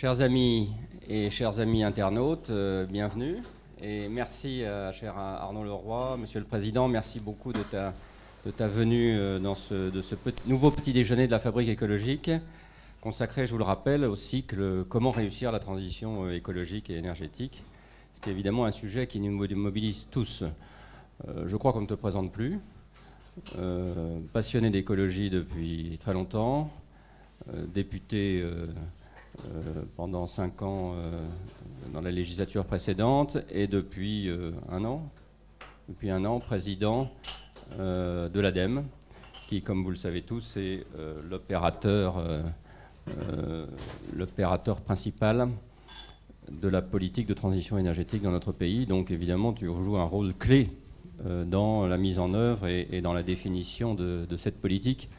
Chers amis et chers amis internautes, euh, bienvenue. Et merci à cher Arnaud Leroy, Monsieur le Président, merci beaucoup de ta, venue euh, dans ce, de ce nouveau petit déjeuner de la fabrique écologique, consacré, je vous le rappelle, au cycle Comment réussir la transition euh, écologique et énergétique, ce qui est évidemment un sujet qui nous mobilise tous. je crois qu'on ne te présente plus. passionné d'écologie depuis très longtemps, député euh, pendant cinq ans euh, dans la législature précédente et depuis euh, un an, depuis un an, président de l'ADEME, qui, comme vous le savez tous, est l'opérateur principal de la politique de transition énergétique dans notre pays. Donc évidemment, tu joues un rôle clé dans la mise en œuvre et, dans la définition de, cette politique.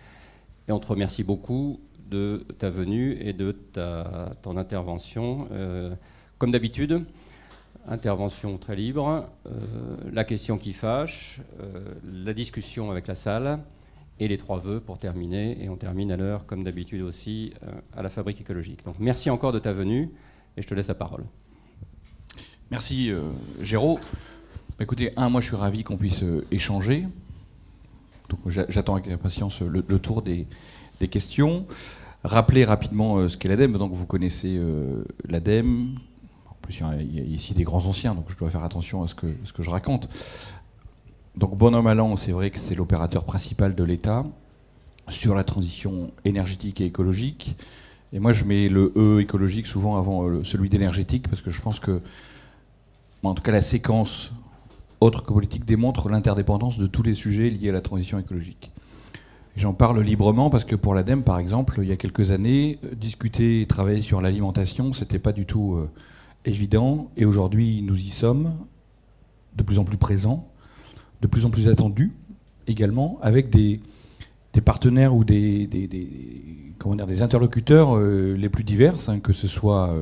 Et on te remercie beaucoup de ta venue et de ta, ton intervention. Euh, comme d'habitude, intervention très libre, euh, la question qui fâche, euh, la discussion avec la salle et les trois vœux pour terminer. Et on termine à l'heure, comme d'habitude aussi, à la fabrique écologique. Donc merci encore de ta venue et je te laisse la parole. Merci Géraud. Bah, écoutez, un, moi je suis ravi qu'on puisse échanger. Donc j'attends avec impatience le, tour des, des questions. Rappeler rapidement euh, ce qu'est l'ADEME. Donc vous connaissez euh, l'ADEME. En plus, il y a ici des grands anciens, donc je dois faire attention à ce que, ce que je raconte. Donc bonhomme à l'an, c'est vrai que c'est l'opérateur principal de l'État sur la transition énergétique et écologique. Et moi, je mets le E écologique souvent avant euh, celui d'énergétique, parce que je pense que, en tout cas, la séquence autre que politique démontre l'interdépendance de tous les sujets liés à la transition écologique. J'en parle librement parce que pour l'ADEME, par exemple, il y a quelques années, euh, discuter et travailler sur l'alimentation, c'était pas du tout euh, évident. Et aujourd'hui, nous y sommes, de plus en plus présents, de plus en plus attendus également, avec des, partenaires ou des, comment dire, des interlocuteurs euh, les plus divers, hein, que ce soit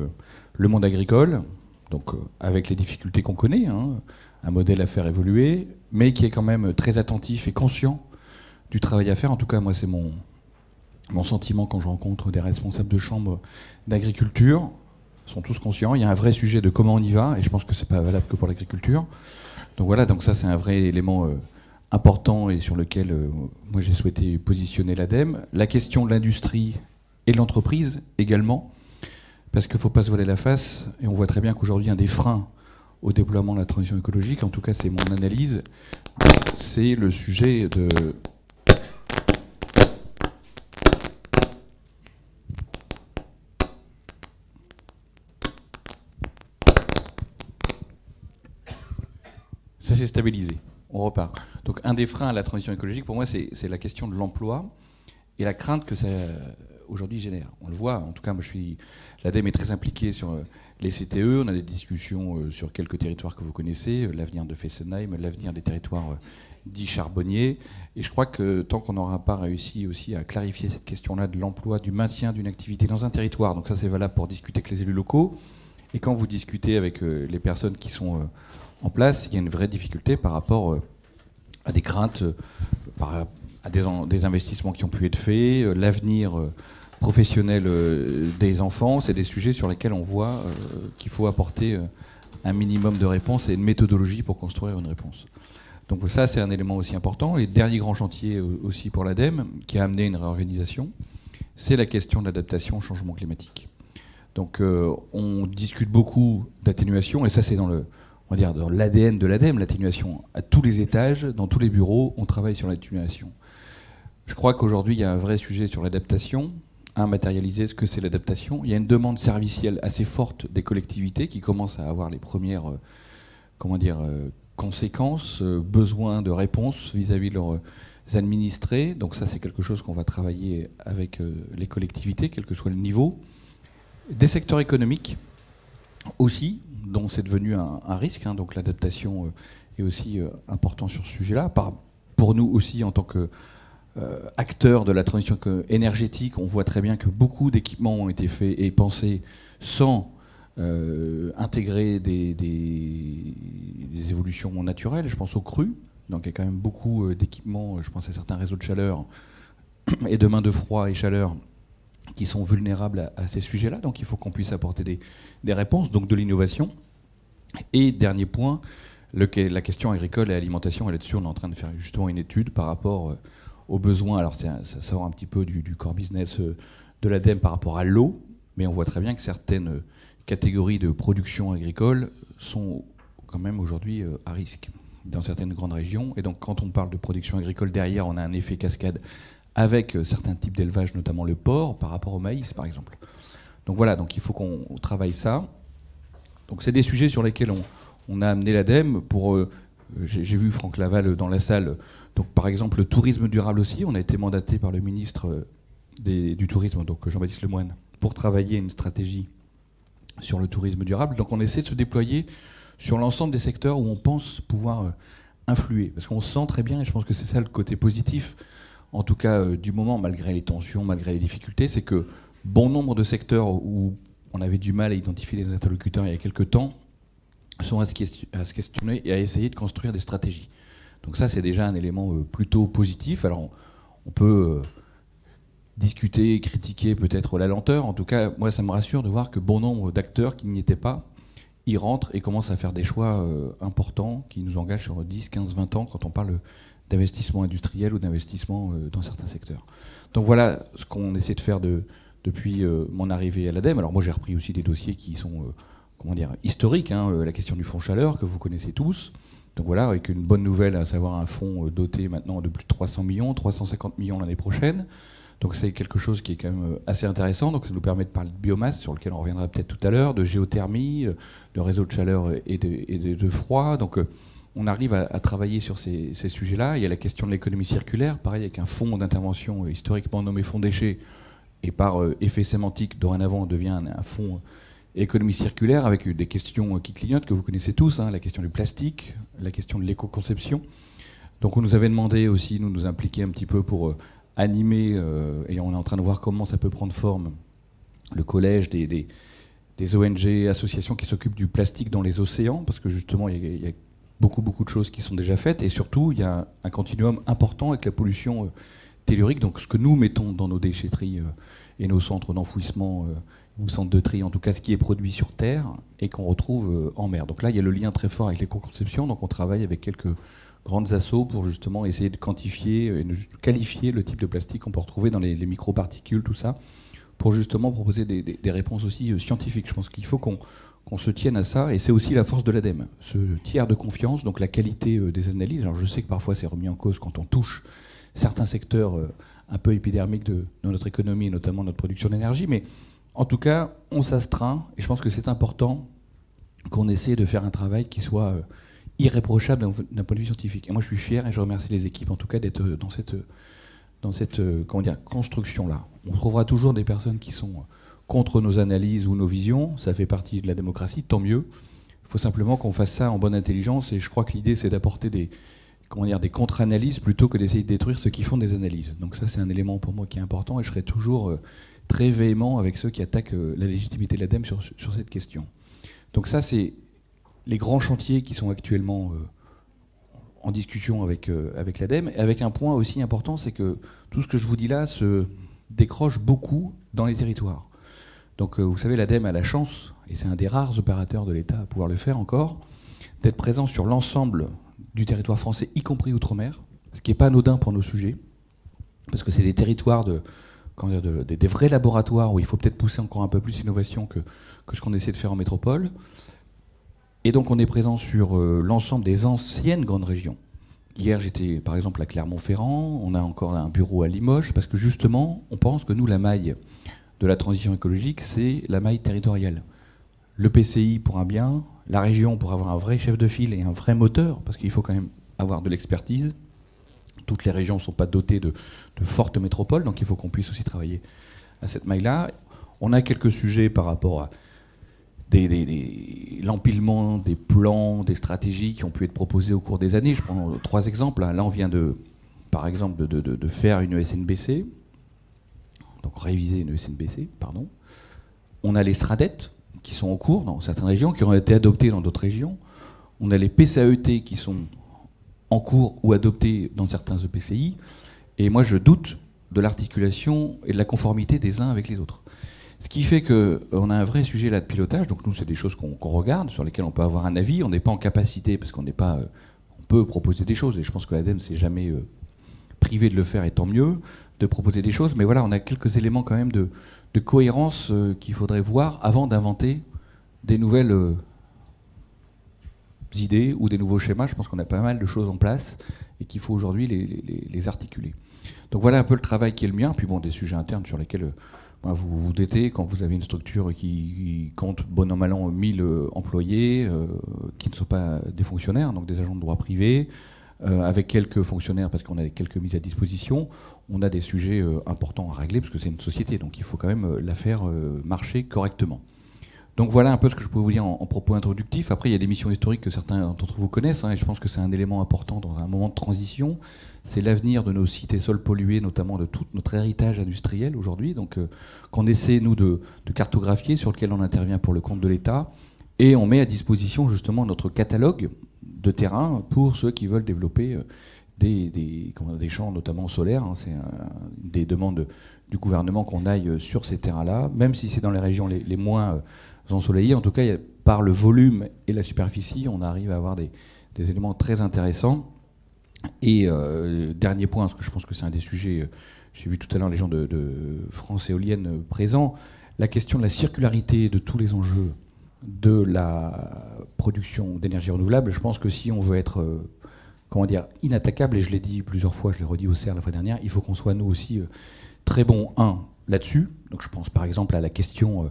le monde agricole, donc avec les difficultés qu'on connaît, hein, un modèle à faire évoluer, mais qui est quand même très attentif et conscient du travail à faire. En tout cas, moi, c'est mon, mon sentiment quand je rencontre des responsables de chambres d'agriculture. Ils sont tous conscients. Il y a un vrai sujet de comment on y va, et je pense que c'est pas valable que pour l'agriculture. Donc voilà, donc ça, c'est un vrai élément euh, important et sur lequel euh, moi j'ai souhaité positionner l'ADEME. La question de l'industrie et de l'entreprise également, parce qu'il ne faut pas se voiler la face, et on voit très bien qu'aujourd'hui, un des freins au déploiement de la transition écologique, en tout cas c'est mon analyse, c'est le sujet de Ça s'est stabilisé. On repart. Donc un des freins à la transition écologique, pour moi, c'est la question de l'emploi et la crainte que ça aujourd'hui génère. On le voit, en tout cas, moi je suis. L'ADEME est très impliquée sur euh, les CTE. On a des discussions euh, sur quelques territoires que vous connaissez, euh, l'avenir de Fessenheim, l'avenir des territoires dits charbonniers. Et je crois que tant qu'on n'aura pas réussi aussi à clarifier cette question-là de l'emploi, du maintien d'une activité dans un territoire, donc ça c'est valable pour discuter avec les élus locaux, et quand vous discutez avec les personnes qui sont en place, il y a une vraie difficulté par rapport euh, à des craintes, euh, à des, investissements qui ont pu être faits, euh, l'avenir professionnel des enfants. C'est des sujets sur lesquels on voit qu'il faut apporter un minimum de réponses et une méthodologie pour construire une réponse. Donc ça, c'est un élément aussi important. Et dernier grand chantier aussi pour l'ADEME, qui a amené une réorganisation, c'est la question de l'adaptation au changement climatique. Donc on discute beaucoup d'atténuation, et ça c'est dans le, on va dire, dans l'ADN de l'ADEME, l'atténuation. À tous les étages, dans tous les bureaux, on travaille sur l'atténuation. Je crois qu'aujourd'hui, il y a un vrai sujet sur l'adaptation, à matérialiser ce que c'est l'adaptation. Il y a une demande servicielle assez forte des collectivités qui commencent à avoir les premières euh, comment dire, euh, conséquences, euh, besoins de réponses vis-à-vis de leurs administrés. Donc ça, c'est quelque chose qu'on va travailler avec les collectivités, quel que soit le niveau. Des secteurs économiques aussi, dont c'est devenu un, risque. Hein, donc l'adaptation euh, est aussi euh, important sur ce sujet-là. Pour nous aussi, en tant que euh, acteurs de la transition énergétique, on voit très bien que beaucoup d'équipements ont été faits et pensés sans intégrer des, évolutions naturelles. Je pense aux crues. Donc il y a quand même beaucoup d'équipements, je pense à certains réseaux de chaleur et de mains de froid et chaleur qui sont vulnérables à, ces sujets-là. Donc il faut qu'on puisse apporter des, réponses, donc de l'innovation. Et dernier point, la question agricole et alimentation, là-dessus, on est en train de faire justement une étude par rapport euh, aux besoins. Alors ça, sort un petit peu du, du core business euh, de l'ADEME par rapport à l'eau, mais on voit très bien que certaines catégories de production agricole sont quand même aujourd'hui euh, à risque dans certaines grandes régions. Et donc quand on parle de production agricole, derrière, on a un effet cascade avec euh, certains types d'élevage, notamment le porc, par rapport au maïs, par exemple. Donc voilà, donc il faut qu'on travaille ça. Donc c'est des sujets sur lesquels on, a amené l'ADEME pour... Euh, j'ai vu Franck Laval dans la salle. Donc par exemple, le tourisme durable aussi. On a été mandaté par le ministre du Tourisme, donc Jean-Baptiste Lemoyne, pour travailler une stratégie sur le tourisme durable. Donc on essaie de se déployer sur l'ensemble des secteurs où on pense pouvoir euh, influer. Parce qu'on sent très bien, et je pense que c'est ça le côté positif, en tout cas euh, du moment, malgré les tensions, malgré les difficultés, c'est que bon nombre de secteurs où on avait du mal à identifier les interlocuteurs il y a quelques temps sont à se, questionner et à essayer de construire des stratégies. Donc ça, c'est déjà un élément euh, plutôt positif. Alors on peut discuter, critiquer peut-être la lenteur. En tout cas, moi, ça me rassure de voir que bon nombre d'acteurs qui n'y étaient pas y rentrent et commencent à faire des choix euh, importants qui nous engagent sur 10, 15, 20 ans quand on parle d'investissement industriel ou d'investissement euh, dans certains secteurs. Donc voilà ce qu'on essaie de faire de, depuis euh, mon arrivée à l'ADEME. Alors moi, j'ai repris aussi des dossiers qui sont comment dire, historiques. Hein, la question du fonds chaleur que vous connaissez tous. Donc voilà, avec une bonne nouvelle, à savoir un fonds doté maintenant de plus de 300 millions, 350 millions l'année prochaine. Donc c'est quelque chose qui est quand même euh, assez intéressant. Donc ça nous permet de parler de biomasse, sur lequel on reviendra peut-être tout à l'heure, de géothermie, euh, de réseau de chaleur et de, froid. Donc euh, on arrive à, travailler sur ces, sujets-là. Il y a la question de l'économie circulaire, pareil avec un fonds d'intervention historiquement nommé fonds déchets, et par effet sémantique, dorénavant, on devient un, fonds économie circulaire avec des questions qui clignotent que vous connaissez tous, hein, la question du plastique, la question de l'éco-conception. Donc on nous avait demandé aussi, nous nous impliquer un petit peu pour animé, euh, et on est en train de voir comment ça peut prendre forme, le collège des, ONG, associations qui s'occupent du plastique dans les océans, parce que justement, il y, a beaucoup, beaucoup de choses qui sont déjà faites, et surtout, il y a un continuum important avec la pollution euh, tellurique, donc ce que nous mettons dans nos déchetteries euh, et nos centres d'enfouissement ou centres de tri, en tout cas ce qui est produit sur Terre et qu'on retrouve en mer. Donc là, il y a le lien très fort avec l'éco-conception, donc on travaille avec quelques grandes assauts pour justement essayer de quantifier et de qualifier le type de plastique qu'on peut retrouver dans les, microparticules, tout ça, pour justement proposer des, réponses aussi euh, scientifiques. Je pense qu'il faut qu'on se tienne à ça, et c'est aussi la force de l'ADEME, ce tiers de confiance, donc la qualité euh, des analyses. Alors je sais que parfois c'est remis en cause quand on touche certains secteurs euh, un peu épidermiques de, notre économie, et notamment notre production d'énergie, mais en tout cas, on s'astreint, et je pense que c'est important qu'on essaie de faire un travail qui soit irréprochable d'un point de vue scientifique. Et moi, je suis fier et je remercie les équipes, en tout cas, d'être dans cette, construction-là. On trouvera toujours des personnes qui sont contre nos analyses ou nos visions. Ça fait partie de la démocratie, tant mieux. Il faut simplement qu'on fasse ça en bonne intelligence. Et je crois que l'idée, c'est d'apporter des, des contre-analyses plutôt que d'essayer de détruire ceux qui font des analyses. Donc ça, c'est un élément pour moi qui est important. Et je serai toujours euh, très véhément avec ceux qui attaquent euh, la légitimité de l'ADEME sur, sur cette question. Donc ça, c'est les grands chantiers qui sont actuellement euh, en discussion avec, avec l'ADEME, et avec un point aussi important, c'est que tout ce que je vous dis là se décroche beaucoup dans les territoires. Donc euh, vous savez, l'ADEME a la chance, et c'est un des rares opérateurs de l'État à pouvoir le faire encore, d'être présent sur l'ensemble du territoire français, y compris outre-mer, ce qui n'est pas anodin pour nos sujets, parce que c'est des territoires de, des vrais laboratoires où il faut peut-être pousser encore un peu plus l'innovation que, que ce qu'on essaie de faire en métropole. Et donc on est présent sur euh, l'ensemble des anciennes grandes régions. Hier j'étais par exemple à Clermont-Ferrand, on a encore un bureau à Limoges, parce que justement on pense que nous la maille de la transition écologique c'est la maille territoriale. Le PCI pour un bien, la région pour avoir un vrai chef de file et un vrai moteur, parce qu'il faut quand même avoir de l'expertise. Toutes les régions ne sont pas dotées de, fortes métropoles, donc il faut qu'on puisse aussi travailler à cette maille-là. On a quelques sujets par rapport à l'empilement des plans, des stratégies qui ont pu être proposées au cours des années. Je prends trois exemples. Là, on vient de, par exemple, de, faire une SNBC, donc réviser une SNBC, pardon. On a les SRADET qui sont en cours dans certaines régions, qui ont été adoptées dans d'autres régions. On a les PCAET qui sont en cours ou adoptés dans certains EPCI. Et moi, je doute de l'articulation et de la conformité des uns avec les autres. Ce qui fait qu'on a un vrai sujet là de pilotage. Donc nous, c'est des choses qu'on regarde, sur lesquelles on peut avoir un avis. On n'est pas en capacité, parce qu'on n'est pas, on peut proposer des choses. Et je pense que l'ADEME s'est jamais privé de le faire, et tant mieux, de proposer des choses. Mais voilà, on a quelques éléments quand même de, cohérence qu'il faudrait voir avant d'inventer des nouvelles idées ou des nouveaux schémas. Je pense qu'on a pas mal de choses en place et qu'il faut aujourd'hui les, articuler. Donc voilà un peu le travail qui est le mien. Puis bon, des sujets internes sur lesquels euh, vous vous détez quand vous avez une structure qui, compte bon an mal an 1000 euh, employés euh, qui ne sont pas des fonctionnaires, donc des agents de droit privé. Avec quelques fonctionnaires parce qu'on a quelques mises à disposition, on a des sujets importants à régler parce que c'est une société, donc il faut quand même la faire marcher correctement. Donc voilà un peu ce que je peux vous dire en, propos introductif. Après, il y a des missions historiques que certains d'entre vous connaissent, hein, et je pense que c'est un élément important dans un moment de transition. C'est l'avenir de nos cités sols pollués, notamment de tout notre héritage industriel aujourd'hui, donc euh, qu'on essaie, nous, de, cartographier, sur lequel on intervient pour le compte de l'État, et on met à disposition justement notre catalogue de terrain pour ceux qui veulent développer euh, des, champs, notamment solaires. Hein. c'est des demandes du gouvernement qu'on aille euh, sur ces terrains-là, même si c'est dans les régions les, moins ensoleillés. En tout cas, par le volume et la superficie, on arrive à avoir des, éléments très intéressants. Et euh, dernier point, parce que je pense que c'est un des sujets, euh, j'ai vu tout à l'heure les gens de, France Éolienne euh, présents, la question de la circularité de tous les enjeux de la production d'énergie renouvelable. Je pense que si on veut être comment dire, inattaquable, et je l'ai dit plusieurs fois, je l'ai redit au CERF la fois dernière, il faut qu'on soit nous aussi très bons, un, là-dessus. Donc je pense par exemple à la question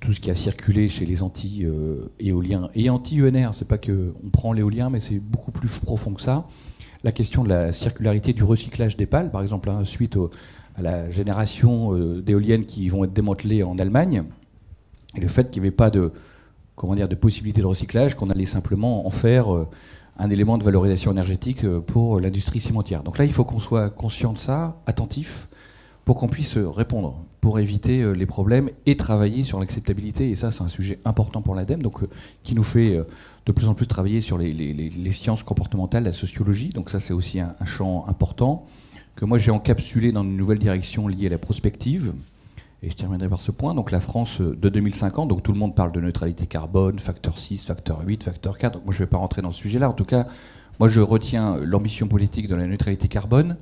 tout ce qui a circulé chez les anti-éoliens et anti-UNR. C'est pas qu'on prend l'éolien, mais c'est beaucoup plus profond que ça. La question de la circularité du recyclage des pales, par exemple, hein, suite à la génération euh, d'éoliennes qui vont être démantelées en Allemagne, et le fait qu'il n'y avait pas de, comment dire, de possibilité de recyclage, qu'on allait simplement en faire euh, un élément de valorisation énergétique euh, pour l'industrie cimentière. Donc là, il faut qu'on soit conscient de ça, attentif, pour qu'on puisse répondre, pour éviter euh, les problèmes et travailler sur l'acceptabilité. Et ça, c'est un sujet important pour l'ADEME, donc euh, qui nous fait euh, de plus en plus travailler sur les, sciences comportementales, la sociologie. Donc ça, c'est aussi un, champ important que moi j'ai encapsulé dans une nouvelle direction liée à la prospective. Et je terminerai par ce point. Donc la France de 2050, donc tout le monde parle de neutralité carbone, facteur 6, facteur 8, facteur 4. Donc moi je ne vais pas rentrer dans ce sujet-là. En tout cas, moi je retiens l'ambition politique de la neutralité carbone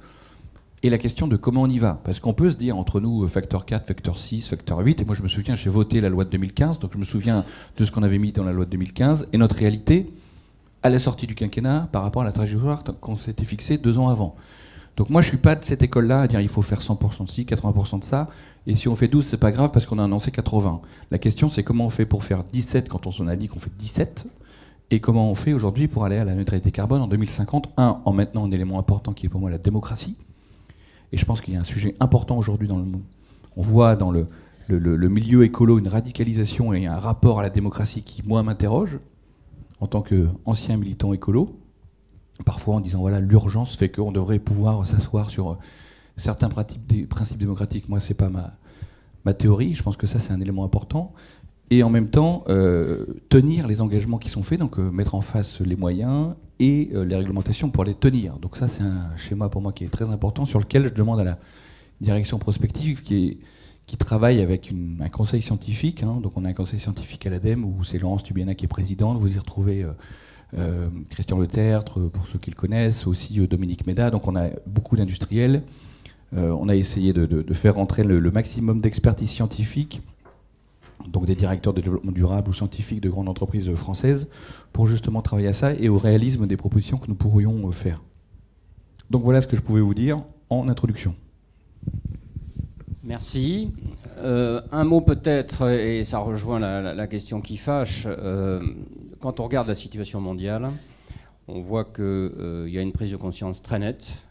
et la question de comment on y va. Parce qu'on peut se dire entre nous facteur 4, facteur 6, facteur 8, et moi je me souviens, j'ai voté la loi de 2015, donc je me souviens de ce qu'on avait mis dans la loi de 2015, et notre réalité à la sortie du quinquennat par rapport à la trajectoire qu'on s'était fixée deux ans avant. Donc moi je suis pas de cette école-là à dire il faut faire 100% de ci, 80% de ça, et si on fait 12 c'est pas grave parce qu'on a annoncé 80. La question c'est comment on fait pour faire 17 quand on s'en a dit qu'on fait 17 et comment on fait aujourd'hui pour aller à la neutralité carbone en 2050 Un, en maintenant un élément important qui est pour moi la démocratie. Et je pense qu'il y a un sujet important aujourd'hui dans le monde. On voit dans le, le, milieu écolo une radicalisation et un rapport à la démocratie qui, moi, m'interroge, en tant qu'ancien militant écolo, parfois en disant, voilà, l'urgence fait qu'on devrait pouvoir s'asseoir sur certains principes démocratiques. Moi, ce n'est pas ma, théorie, je pense que ça, c'est un élément important et en même temps euh, tenir les engagements qui sont faits, donc euh, mettre en face les moyens et euh, les réglementations pour les tenir. Donc ça, c'est un schéma pour moi qui est très important, sur lequel je demande à la direction prospective qui, travaille avec un conseil scientifique. Hein. donc on a un conseil scientifique à l'ADEME où c'est Laurence Tubiana qui est présidente. Vous y retrouvez Christian Letertre, pour ceux qui le connaissent, aussi Dominique Méda. Donc on a beaucoup d'industriels. On a essayé de, faire entrer le maximum d'expertise scientifique donc des directeurs de développement durable ou scientifiques de grandes entreprises françaises, pour justement travailler à ça et au réalisme des propositions que nous pourrions euh, faire. Donc voilà ce que je pouvais vous dire en introduction. Merci. Euh, un mot peut-être, et ça rejoint la, question qui fâche, euh, quand on regarde la situation mondiale, on voit qu'il y a une prise de conscience très nette.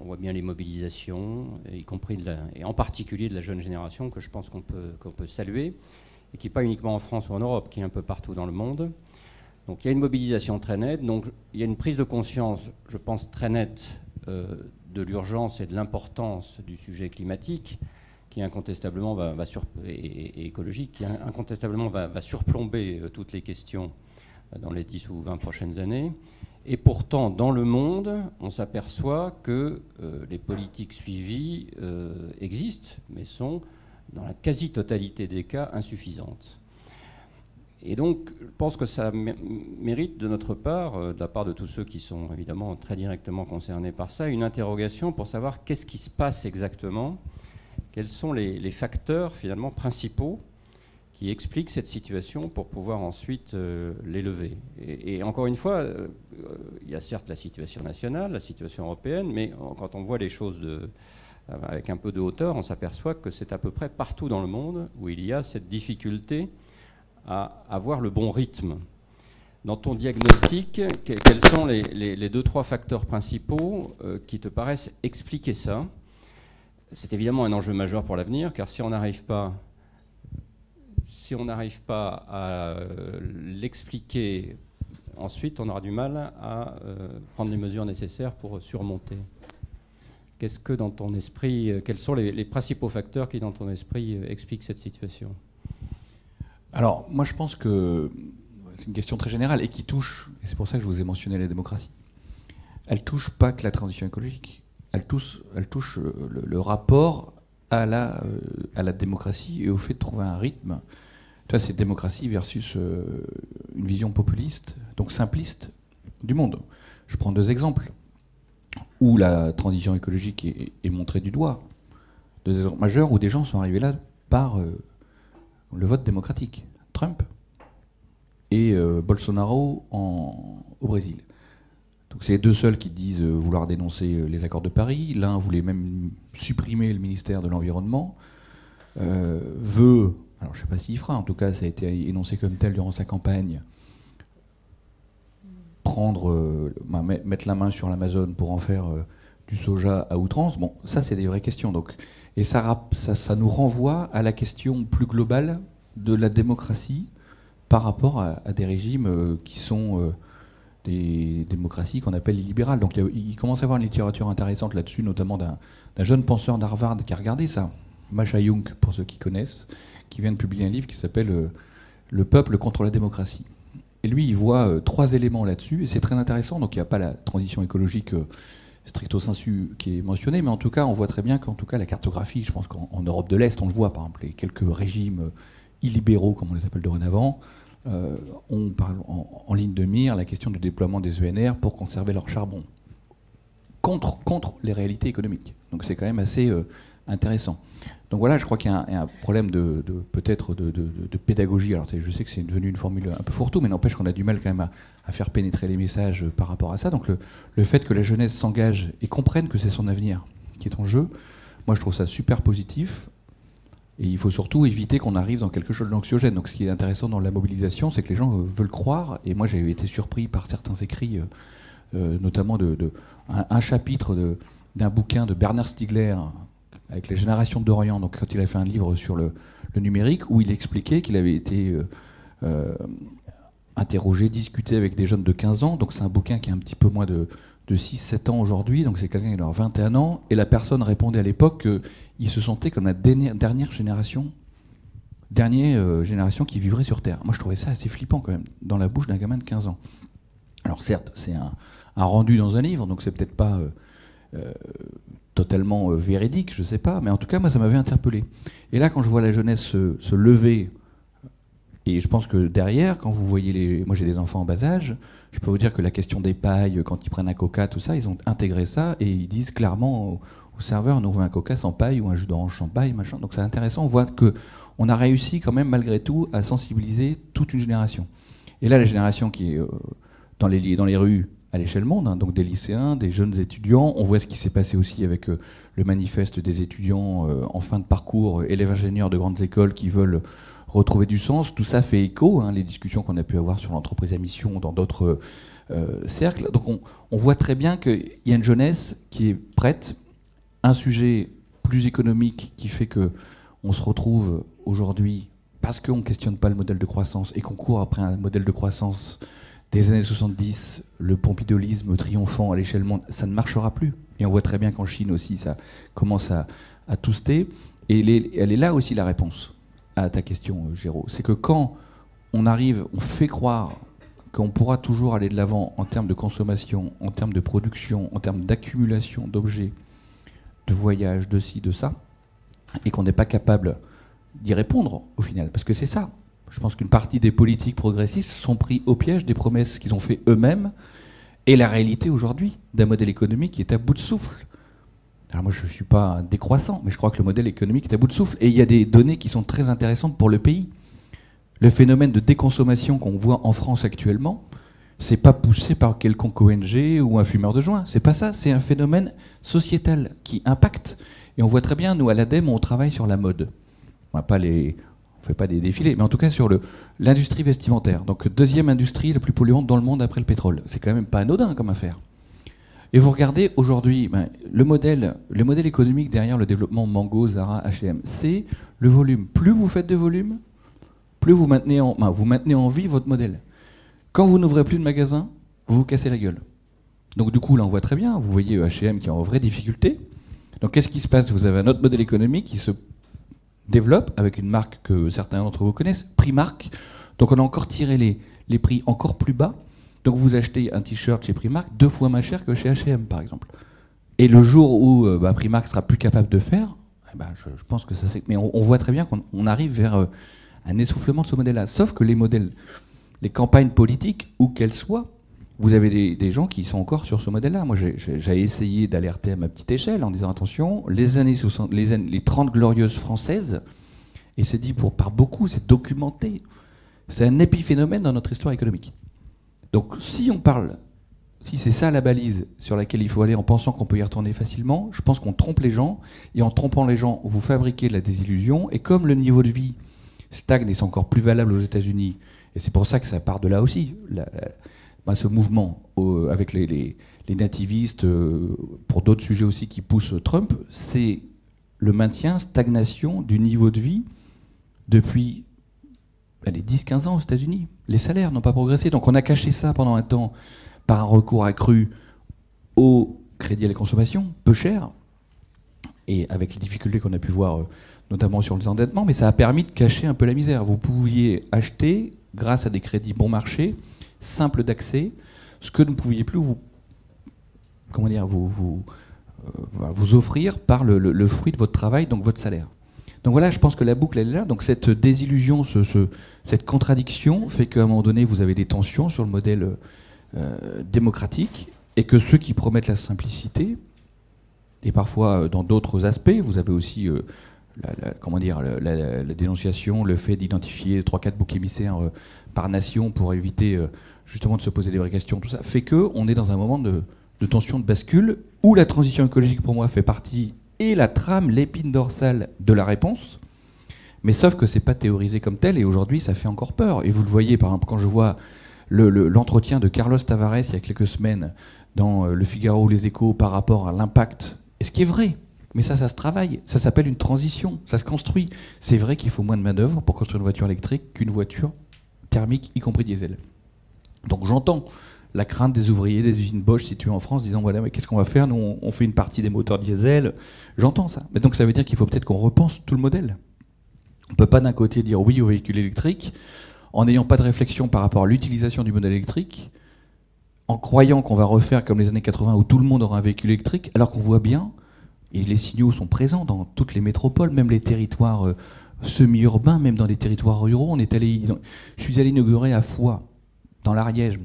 on voit bien les mobilisations, y compris et en particulier de la jeune génération, que je pense qu'on peut, saluer et qui n'est pas uniquement en France ou en Europe, qui est un peu partout dans le monde. Donc il y a une mobilisation très nette, donc il y a une prise de conscience, je pense, très nette euh, de l'urgence et de l'importance du sujet climatique, qui incontestablement va, et, écologique, qui incontestablement va, surplomber euh, toutes les questions dans les 10 ou 20 prochaines années. Et pourtant, dans le monde, on s'aperçoit que les politiques suivies existent, mais sont, dans la quasi-totalité des cas, insuffisantes. Et donc, je pense que ça mérite de notre part, euh, de la part de tous ceux qui sont évidemment très directement concernés par ça, une interrogation pour savoir qu'est-ce qui se passe exactement, quels sont les, facteurs finalement principaux qui expliquent cette situation pour pouvoir ensuite euh, l'élever. Et, encore une fois, euh, il y a certes la situation nationale, la situation européenne, mais quand on voit les choses de, avec un peu de hauteur, on s'aperçoit que c'est à peu près partout dans le monde où il y a cette difficulté à avoir le bon rythme. Dans ton diagnostic, quels sont les, deux, trois facteurs principaux euh, qui te paraissent expliquer ça? C'est évidemment un enjeu majeur pour l'avenir, car si on n'arrive pas, si on n'arrive pas à euh, l'expliquer ensuite, on aura du mal à euh, prendre les mesures nécessaires pour surmonter. Qu'est-ce que dans ton esprit, quels sont les, principaux facteurs qui dans ton esprit expliquent cette situation? Alors, moi, je pense que c'est une question très générale et qui touche, et c'est pour ça que je vous ai mentionné la démocratie, elle touche pas que la transition écologique, elle touche, euh, le, rapport à la, euh, à la démocratie et au fait de trouver un rythme. Vois, c'est démocratie versus euh, une vision populiste, donc simpliste du monde. Je prends deux exemples où la transition écologique est, montrée du doigt. Deux exemples majeurs où des gens sont arrivés là par le vote démocratique. Trump et euh, Bolsonaro au Brésil. Donc c'est les deux seuls qui disent euh, vouloir dénoncer euh, les accords de Paris. L'un voulait même supprimer le ministère de l'Environnement. veut, alors je ne sais pas s'il fera, en tout cas ça a été énoncé comme tel durant sa campagne, prendre, mettre la main sur l'Amazon pour en faire du soja à outrance. Bon, ça c'est des vraies questions. Donc et ça, ça, nous renvoie à la question plus globale de la démocratie par rapport à, des régimes euh, qui sont euh, des démocraties qu'on appelle illibérales. Donc il, commence à avoir une littérature intéressante là-dessus, notamment d'un jeune penseur d'Harvard qui a regardé ça, Masha Jung, pour ceux qui connaissent, qui vient de publier un livre qui s'appelle euh, Le peuple contre la démocratie. Et lui, il voit trois éléments là-dessus, et c'est très intéressant. Donc il n'y a pas la transition écologique stricto sensu qui est mentionné, mais en tout cas, on voit très bien qu'en tout cas, la cartographie, je pense qu'en Europe de l'Est, on le voit, par exemple, les quelques régimes illibéraux, comme on les appelle dorénavant, euh, on parle en, ligne de mire la question du déploiement des ENR pour conserver leur charbon, contre, contre les réalités économiques. Donc c'est quand même assez euh, intéressant. Donc voilà, je crois qu'il y, a un problème de, peut-être de, pédagogie. Alors je sais que c'est devenu une formule un peu fourre-tout, mais n'empêche qu'on a du mal quand même à, faire pénétrer les messages par rapport à ça. Donc le, fait que la jeunesse s'engage et comprenne que c'est son avenir qui est en jeu, moi je trouve ça super positif. Et il faut surtout éviter qu'on arrive dans quelque chose d'anxiogène. Donc ce qui est intéressant dans la mobilisation, c'est que les gens euh, veulent croire. Et moi j'ai été surpris par certains écrits, euh, euh, notamment de, un, chapitre d'un bouquin de Bernard Stiegler avec les générations d'Orient, donc quand il a fait un livre sur le, numérique, où il expliquait qu'il avait été interrogé, discuté avec des jeunes de 15 ans, donc c'est un bouquin qui a un petit peu moins de, 6-7 ans aujourd'hui, donc c'est quelqu'un qui a 21 ans, et la personne répondait à l'époque qu'il se sentait comme la dernière, génération dernière euh, génération qui vivrait sur Terre. Moi, je trouvais ça assez flippant quand même, dans la bouche d'un gamin de 15 ans. Alors certes, c'est un, rendu dans un livre, donc c'est peut-être pas totalement euh, véridique, je sais pas, mais en tout cas, moi, ça m'avait interpellé. Et là, quand je vois la jeunesse se, lever, et je pense que derrière, quand vous voyez les. Moi, j'ai des enfants en bas âge, je peux vous dire que la question des pailles, quand ils prennent un coca, tout ça, ils ont intégré ça et ils disent clairement au, serveur nous veut un coca sans paille ou un jus d'orange sans paille, machin. Donc c'est intéressant, on voit que on a réussi quand même malgré tout à sensibiliser toute une génération. Et là, la génération qui est euh, dans, les, dans les rues, à l'échelle monde, hein, donc des lycéens, des jeunes étudiants. On voit ce qui s'est passé aussi avec euh, le manifeste des étudiants euh, en fin de parcours, élèves ingénieurs de grandes écoles qui veulent retrouver du sens. Tout ça fait écho, hein, les discussions qu'on a pu avoir sur l'entreprise à mission dans d'autres cercles. Donc on, on, voit très bien qu'il y a une jeunesse qui est prête, un sujet plus économique qui fait que on se retrouve aujourd'hui parce qu'on ne questionne pas le modèle de croissance et qu'on court après un modèle de croissance des années 70, le pompidolisme triomphant à l'échelle monde, ça ne marchera plus. Et on voit très bien qu'en Chine aussi, ça commence à, à touster. Et elle est, là aussi la réponse à ta question, Géraud. C'est que quand on arrive, on fait croire qu'on pourra toujours aller de l'avant en termes de consommation, en termes de production, en termes d'accumulation d'objets, de voyage, de ci, de ça, et qu'on n'est pas capable d'y répondre au final. Parce que c'est ça. Je pense qu'une partie des politiques progressistes sont pris au piège des promesses qu'ils ont fait eux-mêmes et la réalité aujourd'hui d'un modèle économique qui est à bout de souffle. Alors moi je ne suis pas décroissant, mais je crois que le modèle économique est à bout de souffle. Et il y a des données qui sont très intéressantes pour le pays. Le phénomène de déconsommation qu'on voit en France actuellement, c'est pas poussé par quelconque ONG ou un fumeur de joint. C'est pas ça. C'est un phénomène sociétal qui impacte. Et on voit très bien, nous à l'ADEME, on travaille sur la mode. On ne fait pas des défilés, mais en tout cas sur l'industrie vestimentaire. Donc deuxième industrie la plus polluante dans le monde après le pétrole. C'est quand même pas anodin comme affaire. Et vous regardez aujourd'hui, ben, le, modèle, le modèle économique derrière le développement Mango, Zara, H&M, c'est le volume. Plus vous faites de volume, plus vous maintenez en, ben, vous maintenez en vie votre modèle. Quand vous n'ouvrez plus de magasin, vous vous cassez la gueule. Donc du coup, là, on voit très bien, vous voyez H&M qui est en vraie difficulté. Donc qu'est-ce qui se passe? Vous avez un autre modèle économique qui se développe avec une marque que certains d'entre vous connaissent, Primark. Donc on a encore tiré les, les prix encore plus bas. Donc vous achetez un t-shirt chez Primark deux fois moins cher que chez H&M par exemple. Et le jour où euh, bah, Primark sera plus capable de faire, eh ben, je, pense que ça c'est. Mais on, voit très bien qu'on arrive vers euh, un essoufflement de ce modèle-là. Sauf que les modèles, les campagnes politiques, où qu'elles soient, vous avez des, gens qui sont encore sur ce modèle-là. Moi, j'ai essayé d'alerter à ma petite échelle en disant attention, les années 60, les, les 30 glorieuses françaises, et c'est dit pour, par beaucoup, c'est documenté. C'est un épiphénomène dans notre histoire économique. Donc, si on parle, si c'est ça la balise sur laquelle il faut aller en pensant qu'on peut y retourner facilement, je pense qu'on trompe les gens, et en trompant les gens, vous fabriquez de la désillusion, et comme le niveau de vie stagne et c'est encore plus valable aux États-Unis, et c'est pour ça que ça part de là aussi. Ce mouvement avec les, nativistes, euh, pour d'autres sujets aussi qui poussent Trump, c'est le maintien, stagnation du niveau de vie depuis les 10-15 ans aux États-Unis. Les salaires n'ont pas progressé. Donc on a caché ça pendant un temps par un recours accru au crédit à la consommation, peu cher, et avec les difficultés qu'on a pu voir, euh, notamment sur les endettements, mais ça a permis de cacher un peu la misère. Vous pouviez acheter, grâce à des crédits bon marché, simple d'accès, ce que ne pouviez plus vous, comment dire, vous, vous, euh, vous offrir par le, fruit de votre travail, donc votre salaire. Donc voilà, je pense que la boucle elle est là. Donc cette désillusion, ce, cette contradiction fait qu'à un moment donné, vous avez des tensions sur le modèle euh, démocratique et que ceux qui promettent la simplicité, et parfois euh, dans d'autres aspects, vous avez aussi la, comment dire, la, dénonciation, le fait d'identifier 3-4 boucs émissaires par nation pour éviter euh, justement de se poser des vraies questions, tout ça, fait que on est dans un moment de, tension, de bascule, où la transition écologique pour moi fait partie, et la trame, l'épine dorsale de la réponse. Mais sauf que c'est pas théorisé comme tel, et aujourd'hui ça fait encore peur. Et vous le voyez, par exemple, quand je vois l'entretien de Carlos Tavares il y a quelques semaines dans euh, Le Figaro ou Les Échos par rapport à l'impact, et ce qui est vrai, mais ça, ça se travaille. Ça s'appelle une transition. Ça se construit. C'est vrai qu'il faut moins de main-d'œuvre pour construire une voiture électrique qu'une voiture thermique, y compris diesel. Donc j'entends la crainte des ouvriers des usines Bosch situées en France, disant voilà, mais qu'est-ce qu'on va faire? Nous, on, fait une partie des moteurs diesel. J'entends ça. Mais donc ça veut dire qu'il faut peut-être qu'on repense tout le modèle. On ne peut pas d'un côté dire oui aux véhicules électriques en n'ayant pas de réflexion par rapport à l'utilisation du modèle électrique, en croyant qu'on va refaire comme les années 80 où tout le monde aura un véhicule électrique, alors qu'on voit bien, et les signaux sont présents dans toutes les métropoles, même les territoires euh, semi-urbain, même dans des territoires ruraux. On est allé, je suis allé inaugurer à Foix, dans l'Ariège,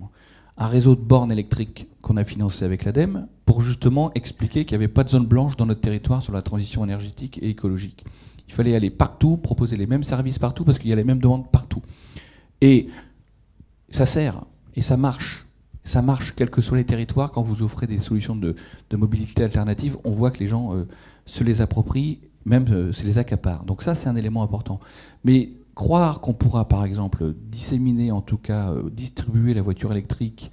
un réseau de bornes électriques qu'on a financé avec l'ADEME pour justement expliquer qu'il n'y avait pas de zone blanche dans notre territoire sur la transition énergétique et écologique. Il fallait aller partout, proposer les mêmes services partout parce qu'il y a les mêmes demandes partout. Et ça sert et ça marche. Ça marche quels que soient les territoires. Quand vous offrez des solutions de, mobilité alternative, on voit que les gens euh, se les approprient même euh, c'est les accapares. Donc ça, c'est un élément important. Mais croire qu'on pourra, par exemple, disséminer, en tout cas, euh, distribuer la voiture électrique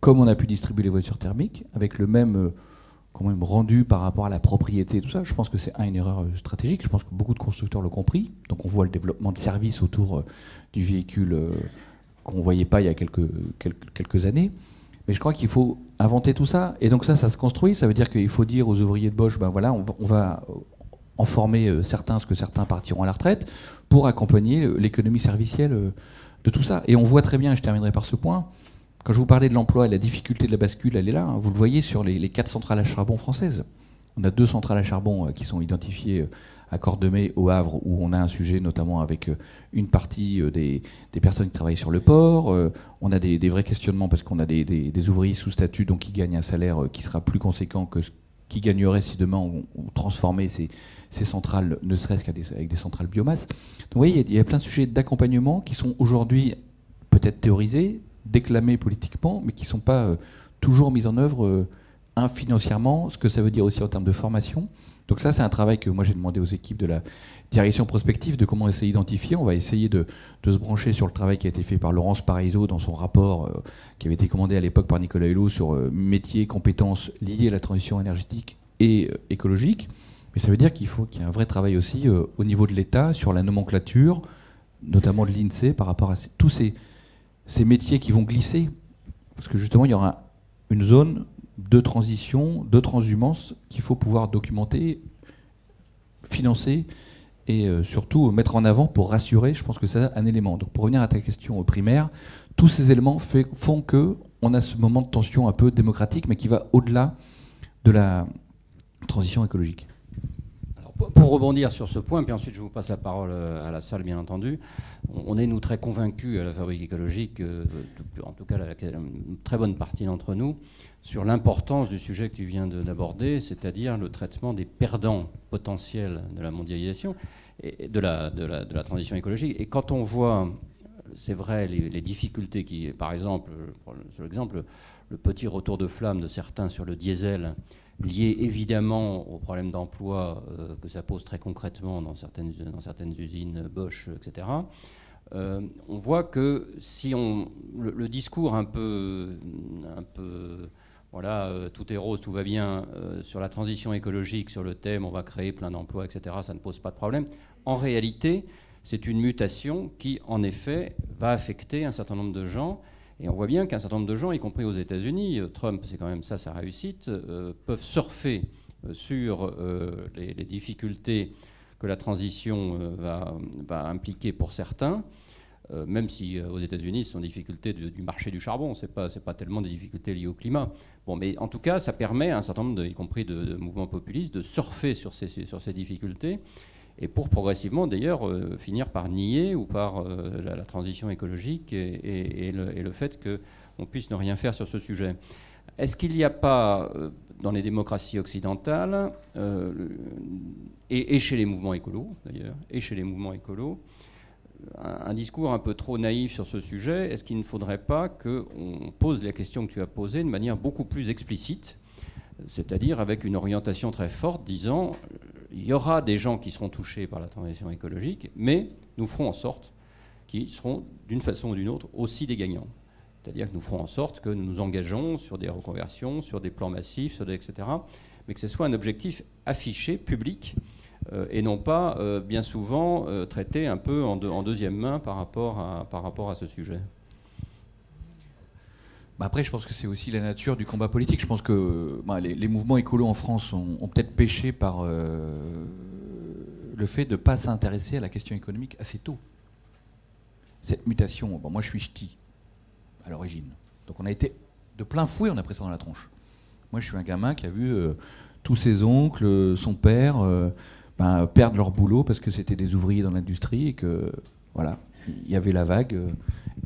comme on a pu distribuer les voitures thermiques, avec le même, quand même rendu par rapport à la propriété et tout ça, je pense que c'est une erreur stratégique. Je pense que beaucoup de constructeurs l'ont compris. Donc on voit le développement de services autour du véhicule qu'on ne voyait pas il y a quelques, quelques, années. Mais je crois qu'il faut inventer tout ça. Et donc ça, ça se construit. Ça veut dire qu'il faut dire aux ouvriers de Bosch, ben voilà, on va en former euh, certains, parce que certains partiront à la retraite, pour accompagner l'économie servicielle euh, de tout ça. Et on voit très bien, et je terminerai par ce point, quand je vous parlais de l'emploi et la difficulté de la bascule, elle est là. Hein. vous le voyez sur les, quatre centrales à charbon françaises. On a deux centrales à charbon euh, qui sont identifiées euh, à Cordemais, au Havre, où on a un sujet notamment avec euh, une partie des, personnes qui travaillent sur le port. on a des, vrais questionnements parce qu'on a des, ouvriers sous statut, donc qui gagnent un salaire qui sera plus conséquent que ce qui gagnerait si demain on, transformait ces, centrales, ne serait-ce qu'avec des centrales biomasse. Donc vous voyez, il y, a plein de sujets d'accompagnement qui sont aujourd'hui peut-être théorisés, déclamés politiquement, mais qui ne sont pas euh, toujours mis en œuvre euh, financièrement, ce que ça veut dire aussi en termes de formation. Donc ça, c'est un travail que moi j'ai demandé aux équipes de la direction prospective de comment essayer d'identifier. On va essayer de, se brancher sur le travail qui a été fait par Laurence Parisot dans son rapport euh, qui avait été commandé à l'époque par Nicolas Hulot sur métiers, compétences liées à la transition énergétique et écologique. Mais ça veut dire qu'il faut qu'il y ait un vrai travail aussi au niveau de l'État sur la nomenclature, notamment de l'INSEE par rapport à tous ces métiers qui vont glisser, parce que justement, il y aura une zone de transition, de transhumance qu'il faut pouvoir documenter, financer et euh, surtout mettre en avant pour rassurer. Je pense que c'est un élément. Donc pour revenir à ta question primaire, tous ces éléments font que on a ce moment de tension un peu démocratique, mais qui va au-delà de la transition écologique pour rebondir sur ce point, puis ensuite je vous passe la parole euh, à la salle, bien entendu, on est, nous, très convaincus à la fabrique écologique, euh, en tout cas une très bonne partie d'entre nous, sur l'importance du sujet que tu viens d'aborder, c'est-à-dire le traitement des perdants potentiels de la mondialisation et de la, de la, transition écologique. Et quand on voit, c'est vrai, les, difficultés qui, par exemple, sur l'exemple, le petit retour de flamme de certains sur le diesel, lié évidemment au problème d'emploi euh, que ça pose très concrètement dans certaines, dans certaines usines Bosch, etc. Euh, on voit que si on le, discours un peu, un peu voilà, euh, tout est rose, tout va bien sur la transition écologique, sur le thème on va créer plein d'emplois, etc. Ça ne pose pas de problème. En réalité, c'est une mutation qui, en effet, va affecter un certain nombre de gens et on voit bien qu'un certain nombre de gens, y compris aux États-Unis, euh, Trump, c'est quand même ça sa réussite, euh, peuvent surfer euh, sur les, difficultés que la transition va, impliquer pour certains, même si aux États-Unis, ce sont des difficultés du marché du charbon, ce n'est pas, tellement des difficultés liées au climat. Bon, mais en tout cas, ça permet à un certain nombre, y compris de, mouvements populistes, de surfer sur ces, sur ces difficultés et pour progressivement d'ailleurs euh, finir par nier ou par euh, la, transition écologique et, le, fait qu'on puisse ne rien faire sur ce sujet. Est-ce qu'il n'y a pas euh, dans les démocraties occidentales et, chez les mouvements écolos d'ailleurs et chez les mouvements écolos un, discours un peu trop naïf sur ce sujet Est-ce qu'il ne faudrait pas qu'on pose la question que tu as posée de manière beaucoup plus explicite c'est-à-dire avec une orientation très forte disant il y aura des gens qui seront touchés par la transition écologique, mais nous ferons en sorte qu'ils seront d'une façon ou d'une autre aussi des gagnants. C'est-à-dire que nous ferons en sorte que nous nous engageons sur des reconversions, sur des plans massifs, etc., mais que ce soit un objectif affiché, public, euh, et non pas euh, bien souvent euh, traité un peu en, deuxième main par rapport à, par rapport à ce sujet. Bah, après, je pense que c'est aussi la nature du combat politique. Je pense que bah, les, mouvements écolos en France ont, peut-être péché par euh, le fait de ne pas s'intéresser à la question économique assez tôt. Cette mutation, moi je suis ch'ti à l'origine. Donc on a été de plein fouet, on a pris ça dans la tronche. Moi je suis un gamin qui a vu euh, tous ses oncles, son père, euh, ben, perdre leur boulot parce que c'était des ouvriers dans l'industrie et que voilà, il y avait la vague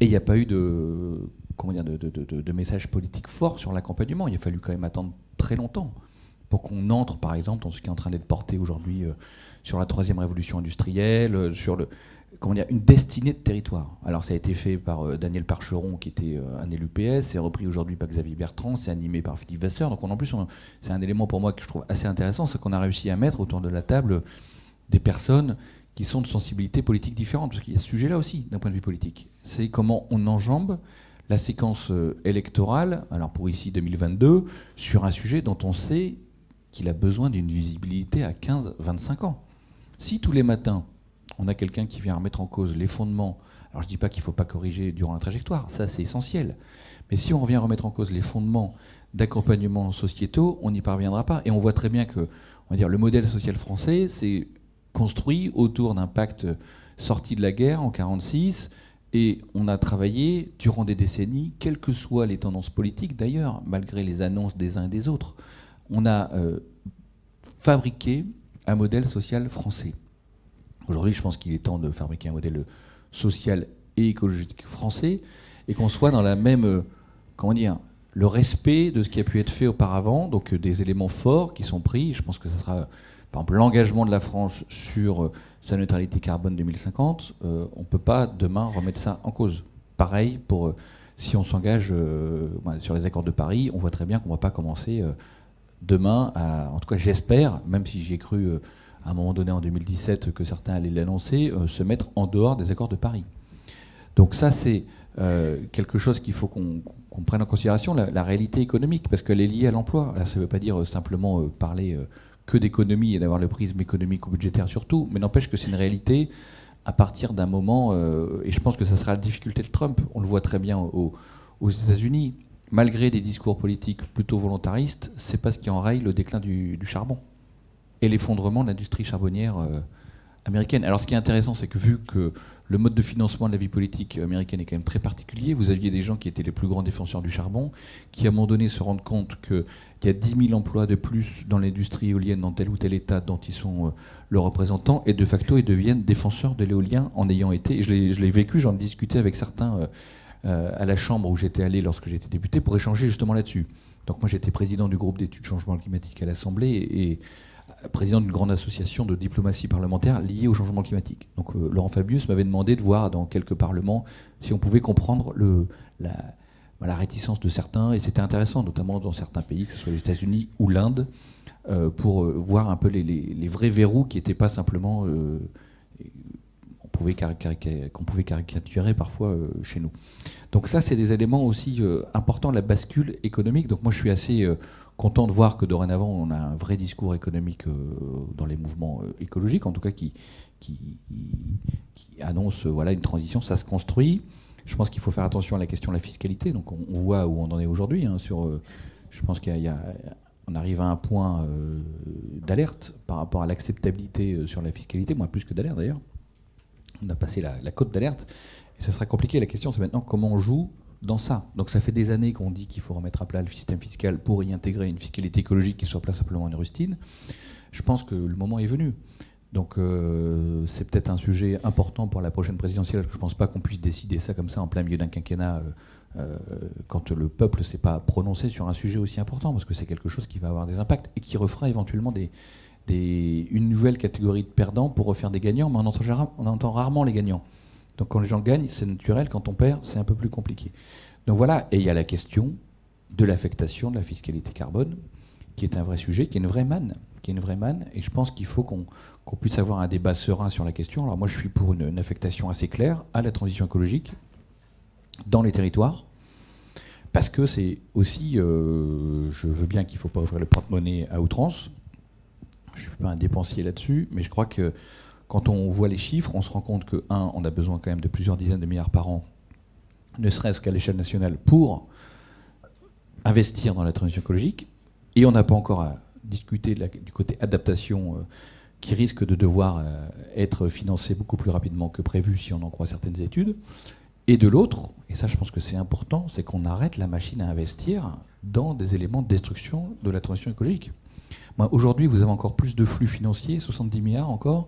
et il n'y a pas eu de comment dire, de, messages politiques forts sur l'accompagnement. Il a fallu quand même attendre très longtemps pour qu'on entre, par exemple, dans ce qui est en train d'être porté aujourd'hui euh, sur la troisième révolution industrielle, euh, sur le, comment dire, une destinée de territoire. Alors ça a été fait par euh, Daniel Parcheron, qui était un élu PS, c'est repris aujourd'hui par Xavier Bertrand, c'est animé par Philippe Vasseur. Donc en plus, c'est un élément pour moi que je trouve assez intéressant, c'est qu'on a réussi à mettre autour de la table des personnes qui sont de sensibilités politiques différentes, parce qu'il y a ce sujet-là aussi, d'un point de vue politique. C'est comment on enjambe la séquence euh, électorale, alors pour ici 2022, sur un sujet dont on sait qu'il a besoin d'une visibilité à 15-25 ans. Si tous les matins, on a quelqu'un qui vient remettre en cause les fondements, alors je ne dis pas qu'il ne faut pas corriger durant la trajectoire, ça c'est essentiel, mais si on revient remettre en cause les fondements d'accompagnement sociétaux, on n'y parviendra pas. Et on voit très bien que le modèle social français s'est construit autour d'un pacte sorti de la guerre en 1946, Et on a travaillé durant des décennies, quelles que soient les tendances politiques d'ailleurs, malgré les annonces des uns et des autres, on a euh, fabriqué un modèle social français. Aujourd'hui, je pense qu'il est temps de fabriquer un modèle social et écologique français et qu'on soit dans la même, euh, comment dire, le respect de ce qui a pu être fait auparavant, donc euh, des éléments forts qui sont pris. Je pense que ce sera, par exemple, l'engagement de la France sur euh, sa neutralité carbone 2050. on ne peut pas demain remettre ça en cause. Pareil pour si on s'engage sur les accords de Paris, on voit très bien qu'on ne va pas commencer demain à, en tout cas j'espère, même si j'y ai cru à un moment donné en 2017 que certains allaient l'annoncer, se mettre en dehors des accords de Paris. Donc ça c'est euh, quelque chose qu'il faut qu'on prenne en considération, la, réalité économique, parce qu'elle est liée à l'emploi. ça ne veut pas dire euh, simplement euh, parler que d'économie et d'avoir le prisme économique ou budgétaire surtout, mais n'empêche que c'est une réalité à partir d'un moment, et je pense que ça sera la difficulté de Trump, on le voit très bien aux États-Unis, malgré des discours politiques plutôt volontaristes, c'est pas ce qui enraye le déclin du, charbon et l'effondrement de l'industrie charbonnière américaine. Alors ce qui est intéressant, c'est que vu que le mode de financement de la vie politique américaine est quand même très particulier. Vous aviez des gens qui étaient les plus grands défenseurs du charbon, qui à un moment donné se rendent compte qu'il y a 10 000 emplois de plus dans l'industrie éolienne dans tel ou tel État dont ils sont euh, le représentant, et de facto ils deviennent défenseurs de l'éolien en ayant été, je l'ai vécu, j'en ai discuté avec certains euh, euh, à la Chambre où j'étais allé lorsque j'étais député pour échanger justement là-dessus. Donc moi j'étais président du groupe d'études changement climatique à l'Assemblée, et président d'une grande association de diplomatie parlementaire liée au changement climatique. Donc euh, Laurent Fabius m'avait demandé de voir dans quelques parlements si on pouvait comprendre le, la, réticence de certains, et c'était intéressant, notamment dans certains pays, que ce soit les États-Unis ou l'Inde, euh, pour euh, voir un peu les, vrais verrous qui n'étaient pas simplement qu'on pouvait, qu'on pouvait caricaturer parfois chez nous. Donc ça, c'est des éléments aussi importants, la bascule économique. Donc moi, je suis assez content de voir que dorénavant, on a un vrai discours économique euh, dans les mouvements euh, écologiques, en tout cas qui, annonce voilà, une transition. Ça se construit. Je pense qu'il faut faire attention à la question de la fiscalité. Donc on, voit où on en est aujourd'hui. Hein, euh, je pense qu'on arrive à un point d'alerte par rapport à l'acceptabilité sur la fiscalité, moins plus que d'alerte d'ailleurs. On a passé la, la cote d'alerte. Et ça sera compliqué. La question, c'est maintenant comment on joue dans ça. Donc ça fait des années qu'on dit qu'il faut remettre à plat le système fiscal pour y intégrer une fiscalité écologique qui soit pas simplement une rustine. Je pense que le moment est venu. Donc euh, c'est peut-être un sujet important pour la prochaine présidentielle. Je ne pense pas qu'on puisse décider ça comme ça en plein milieu d'un quinquennat euh, euh, quand le peuple ne s'est pas prononcé sur un sujet aussi important, parce que c'est quelque chose qui va avoir des impacts et qui refera éventuellement une nouvelle catégorie de perdants pour refaire des gagnants, mais on entend rarement les gagnants. Donc quand les gens gagnent, c'est naturel. Quand on perd, c'est un peu plus compliqué. Donc voilà, et il y a la question de l'affectation de la fiscalité carbone, qui est un vrai sujet, qui est une vraie manne. Qui est une vraie manne. Et je pense qu'il faut qu'on puisse avoir un débat serein sur la question. Alors moi, je suis pour une, affectation assez claire à la transition écologique dans les territoires. Parce que c'est aussi, euh, je veux bien qu'il ne faut pas ouvrir le porte-monnaie à outrance. Je ne suis pas un dépensier là-dessus, mais je crois que quand on voit les chiffres, on se rend compte que, un, on a besoin quand même de plusieurs dizaines de milliards par an, ne serait-ce qu'à l'échelle nationale, pour investir dans la transition écologique. Et on n'a pas encore à discuter du côté adaptation euh, qui risque de devoir euh, être financé beaucoup plus rapidement que prévu si on en croit certaines études. Et de l'autre, et ça je pense que c'est important, c'est qu'on arrête la machine à investir dans des éléments de destruction de la transition écologique. Aujourd'hui, vous avez encore plus de flux financiers, 70 milliards encore,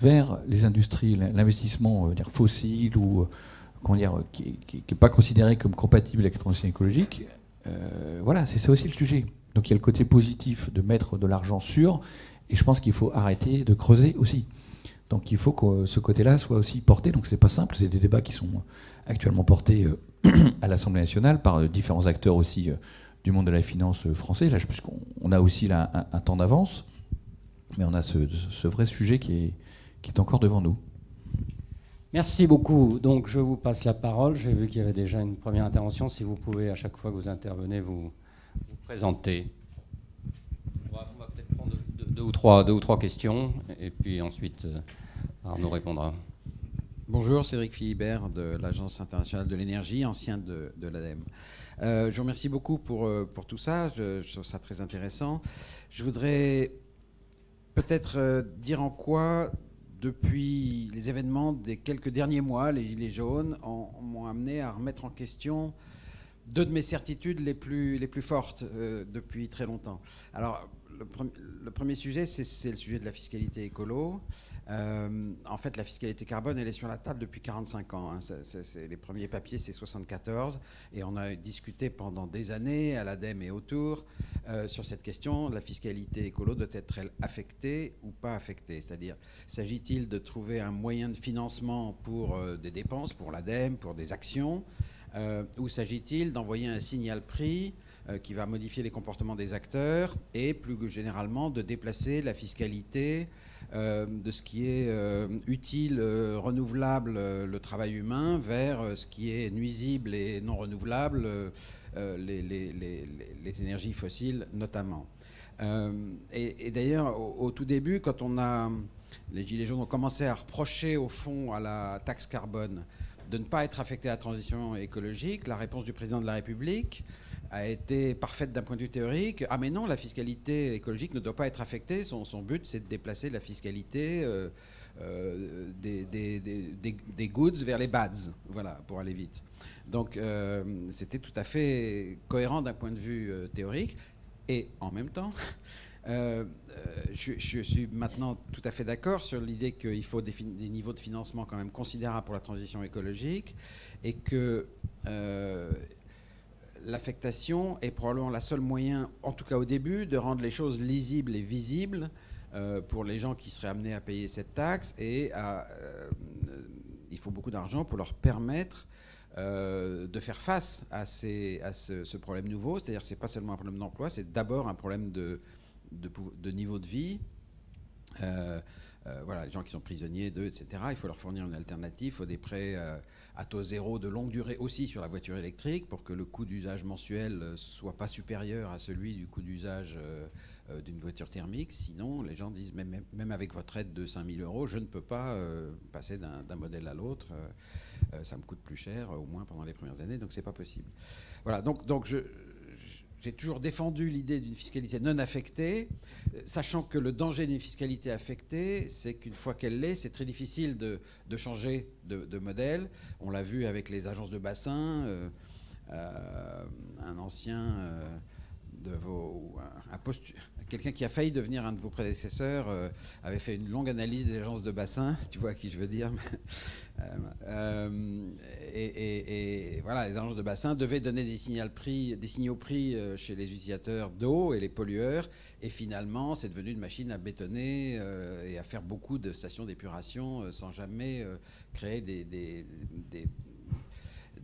vers les industries, l'investissement euh, fossile ou euh, dire, qui n'est pas considéré comme compatible avec la transition écologique, euh, voilà, c'est ça aussi le sujet. Donc il y a le côté positif de mettre de l'argent sur, et je pense qu'il faut arrêter de creuser aussi. Donc il faut que ce côté-là soit aussi porté. Donc c'est pas simple, c'est des débats qui sont actuellement portés à l'Assemblée nationale par différents acteurs aussi du monde de la finance français. Là, puisqu'on a aussi là un, temps d'avance, mais on a ce vrai sujet qui est, qui est encore devant nous. Merci beaucoup. Donc je vous passe la parole. J'ai vu qu'il y avait déjà une première intervention. Si vous pouvez, à chaque fois que vous intervenez, vous, vous présenter. On va, peut-être prendre deux, ou trois, deux ou trois questions, et puis ensuite euh, Arnaud répondra. Bonjour, Cédric Philibert de l'Agence internationale de l'énergie, ancien de, de l'ADEME. Euh, je vous remercie beaucoup pour, euh, pour tout ça. Je, je, trouve ça très intéressant. Je voudrais peut-être dire en quoi depuis les événements des quelques derniers mois, les Gilets jaunes, m'ont amené à remettre en question deux de mes certitudes les plus, fortes euh, depuis très longtemps. Alors, le, premier sujet, c'est le sujet de la fiscalité écolo. Euh, en fait, la fiscalité carbone, elle est sur la table depuis 45 ans. Hein. les premiers papiers, c'est 74. Et on a discuté pendant des années à l'ADEME et autour euh, sur cette question. La fiscalité écolo doit être affectée ou pas affectée C'est-à-dire, s'agit-il de trouver un moyen de financement pour des dépenses, pour l'ADEME, pour des actions euh, ou s'agit-il d'envoyer un signal prix euh, qui va modifier les comportements des acteurs et plus généralement de déplacer la fiscalité euh, de ce qui est utile, renouvelable, le travail humain, vers ce qui est nuisible et non renouvelable, les, énergies fossiles notamment. et, d'ailleurs, au, tout début, quand on a, les Gilets jaunes ont commencé à reprocher au fond à la taxe carbone de ne pas être affecté à la transition écologique, la réponse du président de la République a été parfaite d'un point de vue théorique. Ah mais non, la fiscalité écologique ne doit pas être affectée. Son, but, c'est de déplacer la fiscalité euh, euh, des, des, goods vers les bads, voilà, pour aller vite. Donc euh, c'était tout à fait cohérent d'un point de vue théorique. Et en même temps, je, suis maintenant tout à fait d'accord sur l'idée qu'il faut des, niveaux de financement quand même considérables pour la transition écologique et que l'affectation est probablement la seule moyen, en tout cas au début, de rendre les choses lisibles et visibles pour les gens qui seraient amenés à payer cette taxe et il faut beaucoup d'argent pour leur permettre de faire face à, ce, problème nouveau. C'est-à-dire que ce n'est pas seulement un problème d'emploi, c'est d'abord un problème de, de, niveau de vie. Euh, euh, voilà, les gens qui sont prisonniers d'eux, etc. Il faut leur fournir une alternative. Il faut des prêts euh, à taux zéro de longue durée aussi sur la voiture électrique pour que le coût d'usage mensuel soit pas supérieur à celui du coût d'usage d'une voiture thermique. Sinon, les gens disent même, même avec votre aide de 5000 euros, je ne peux pas passer d'un modèle à l'autre. ça me coûte plus cher, au moins pendant les premières années, donc c'est pas possible. Voilà, donc, donc je, j'ai toujours défendu l'idée d'une fiscalité non affectée, sachant que le danger d'une fiscalité affectée, c'est qu'une fois qu'elle l'est, c'est très difficile de, changer de, modèle. On l'a vu avec les agences de bassin. Euh, euh, un ancien euh, de vos, quelqu'un qui a failli devenir un de vos prédécesseurs avait fait une longue analyse des agences de bassin. Tu vois à qui je veux dire euh, et, voilà, les agences de bassin devaient donner des, signaux prix, des signaux prix euh, chez les utilisateurs d'eau et les pollueurs. Et finalement, c'est devenu une machine à bétonner euh, et à faire beaucoup de stations d'épuration sans jamais créer des, des,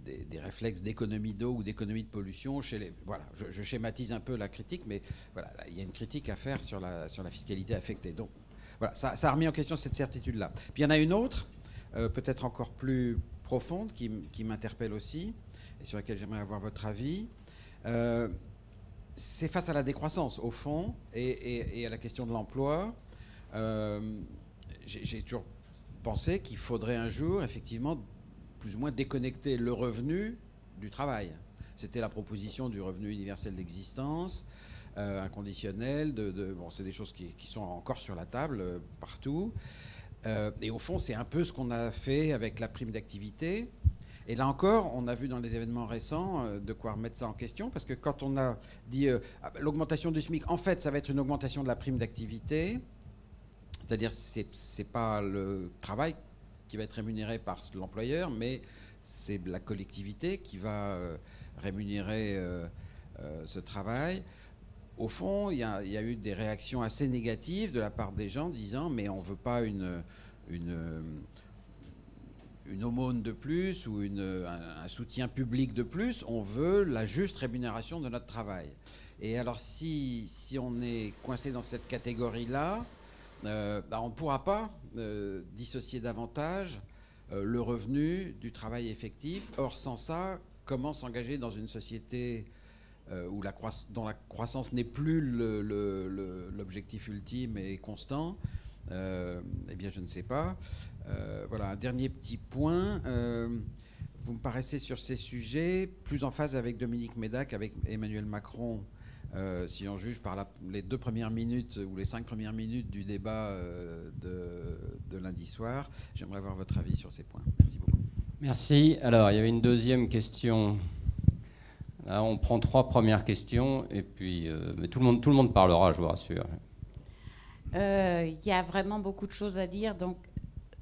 des réflexes d'économie d'eau ou d'économie de pollution chez les. Voilà, je, schématise un peu la critique, mais voilà, il y a une critique à faire sur la, sur la fiscalité affectée. Donc, voilà, ça a remis en question cette certitude-là. Puis il y en a une autre, euh, peut-être encore plus profonde, qui, m'interpelle aussi, et sur laquelle j'aimerais avoir votre avis. Euh, c'est face à la décroissance, au fond, et, à la question de l'emploi. Euh, j'ai toujours pensé qu'il faudrait un jour, effectivement, plus ou moins déconnecter le revenu du travail. C'était la proposition du revenu universel d'existence, inconditionnel. Bon, c'est des choses qui, qui, sont encore sur la table partout. Euh, et au fond, c'est un peu ce qu'on a fait avec la prime d'activité. Et là encore, on a vu dans les événements récents euh, de quoi remettre ça en question, parce que quand on a dit euh, ah, bah, l'augmentation du SMIC, en fait, ça va être une augmentation de la prime d'activité, c'est-à-dire c'est n'est pas le travail qui va être rémunéré par l'employeur, mais c'est la collectivité qui va rémunérer ce travail au fond, il y, a, eu des réactions assez négatives de la part des gens disant mais on ne veut pas une, une, aumône de plus ou un, soutien public de plus, on veut la juste rémunération de notre travail. Et alors si, si on est coincé dans cette catégorie-là, euh, bah, on ne pourra pas euh, dissocier davantage euh, le revenu du travail effectif. Or, sans ça, comment s'engager dans une société euh, où la dont la croissance n'est plus l'objectif ultime et constant, euh, eh bien, je ne sais pas. Euh, voilà, un dernier petit point. vous me paraissez sur ces sujets plus en phase avec Dominique Médac, avec Emmanuel Macron si on juge par les deux premières minutes ou les cinq premières minutes du débat de, lundi soir. J'aimerais avoir votre avis sur ces points. Merci beaucoup. Merci. Alors, il y avait une deuxième question. Là, on prend trois premières questions et puis, euh, mais tout le monde, tout le monde parlera, je vous rassure. Il y a vraiment beaucoup de choses à dire, donc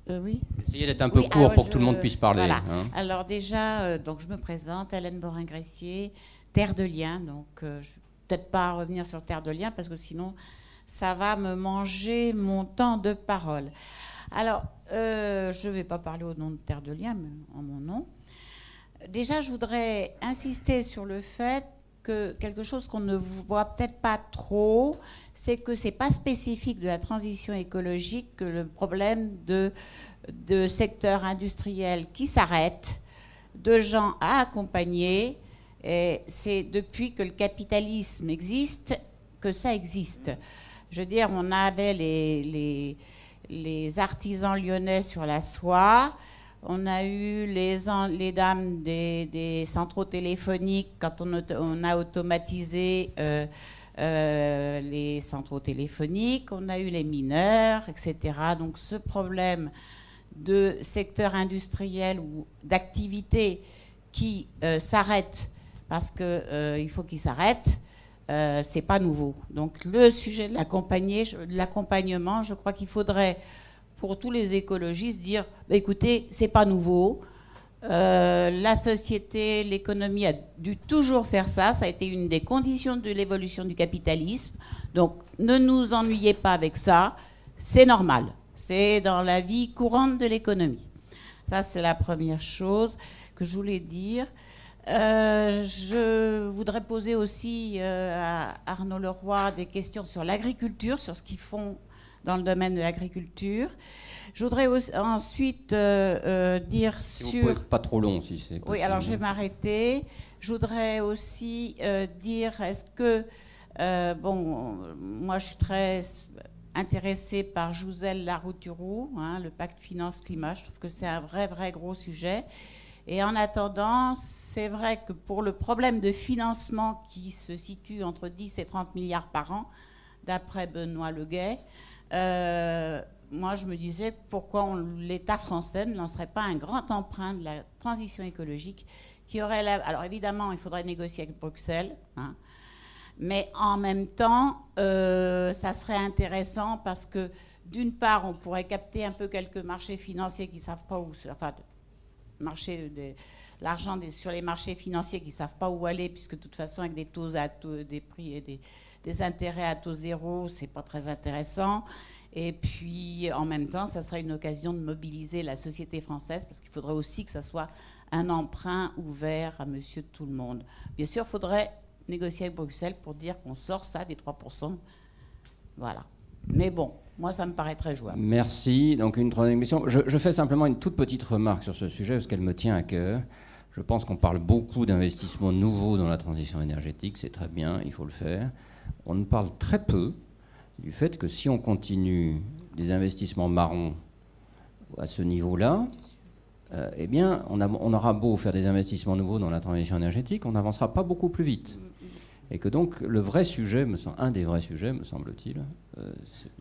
oui. Essayez d'être un peu court pour que tout le monde puisse parler. Hein. Alors déjà, donc je me présente, Hélène Borin-Gressier, Terre de Liens, donc je peut-être pas revenir sur Terre de Liens parce que sinon ça va me manger mon temps de parole. Alors, euh, je ne vais pas parler au nom de Terre de Liens, mais en mon nom. Déjà, je voudrais insister sur le fait que quelque chose qu'on ne voit peut-être pas trop, c'est que ce n'est pas spécifique de la transition écologique que le problème de, de secteurs industriels qui s'arrêtent, de gens à accompagner, c'est depuis que le capitalisme existe que ça existe. Je veux dire, on avait les, les, artisans lyonnais sur la soie, on a eu les, dames des, centraux téléphoniques quand on, a automatisé euh, euh, les centraux téléphoniques, on a eu les mineurs, etc. Donc ce problème de secteur industriel ou d'activité qui euh, s'arrête parce qu'il faut qu'il s'arrête. C'est pas nouveau. Donc le sujet de l'accompagnement, je crois qu'il faudrait pour tous les écologistes dire bah, écoutez, c'est pas nouveau. Euh, la société, l'économie a dû toujours faire ça. Ça a été une des conditions de l'évolution du capitalisme. Donc ne nous ennuyez pas avec ça. C'est normal. C'est dans la vie courante de l'économie. Ça, c'est la première chose que je voulais dire. Euh, je voudrais poser aussi euh, à Arnaud Leroy des questions sur l'agriculture, sur ce qu'ils font dans le domaine de l'agriculture. Je voudrais ensuite euh, dire si sur... Vous pouvez pas trop long, si c'est Oui, alors je vais m'arrêter. Je voudrais aussi dire, est-ce que... bon, moi je suis très intéressée par Jouzel Larouturou, hein, le pacte finance-climat. Je trouve que c'est un vrai, vrai gros sujet. Et en attendant, c'est vrai que pour le problème de financement qui se situe entre 10 et 30 milliards par an, d'après Benoît Leguet, euh, moi je me disais pourquoi l'État français ne lancerait pas un grand emprunt de la transition écologique qui aurait... Alors évidemment, il faudrait négocier avec Bruxelles, hein, mais en même temps, euh, ça serait intéressant parce que d'une part, on pourrait capter un peu quelques marchés financiers qui ne savent pas où... Enfin, marché l'argent sur les marchés financiers qui ne savent pas où aller, puisque de toute façon, avec des taux, à des prix et des, intérêts à taux zéro, c'est pas très intéressant. Et puis, en même temps, ça sera une occasion de mobiliser la société française, parce qu'il faudrait aussi que ça soit un emprunt ouvert à monsieur tout le monde. Bien sûr, il faudrait négocier avec Bruxelles pour dire qu'on sort ça des 3%. Voilà. Mais bon, moi, ça me paraît très jouable. Merci. Donc, une troisième question. Je, fais simplement une toute petite remarque sur ce sujet parce qu'elle me tient à cœur. Je pense qu'on parle beaucoup d'investissements nouveaux dans la transition énergétique. C'est très bien, il faut le faire. On ne parle très peu du fait que si on continue des investissements marrons à ce niveau-là, euh, eh bien, on, aura beau faire des investissements nouveaux dans la transition énergétique, on n'avancera pas beaucoup plus vite. Et que donc le vrai sujet, me un des vrais sujets, me semble-t-il, euh,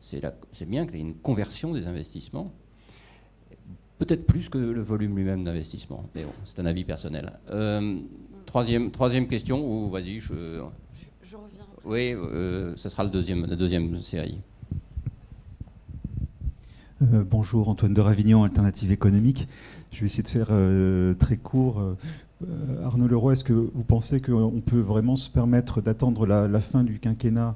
c'est bien qu'il y ait une conversion des investissements, peut-être plus que le volume lui-même d'investissement, mais bon, c'est un avis personnel. Euh, troisième, troisième question, ou vas-y, je. Oui, euh, ce sera la deuxième série. bonjour, Antoine de Ravignon, Alternative économique. Je vais essayer de faire très court euh, Arnaud Leroy, est-ce que vous pensez qu'on peut vraiment se permettre d'attendre la, fin du quinquennat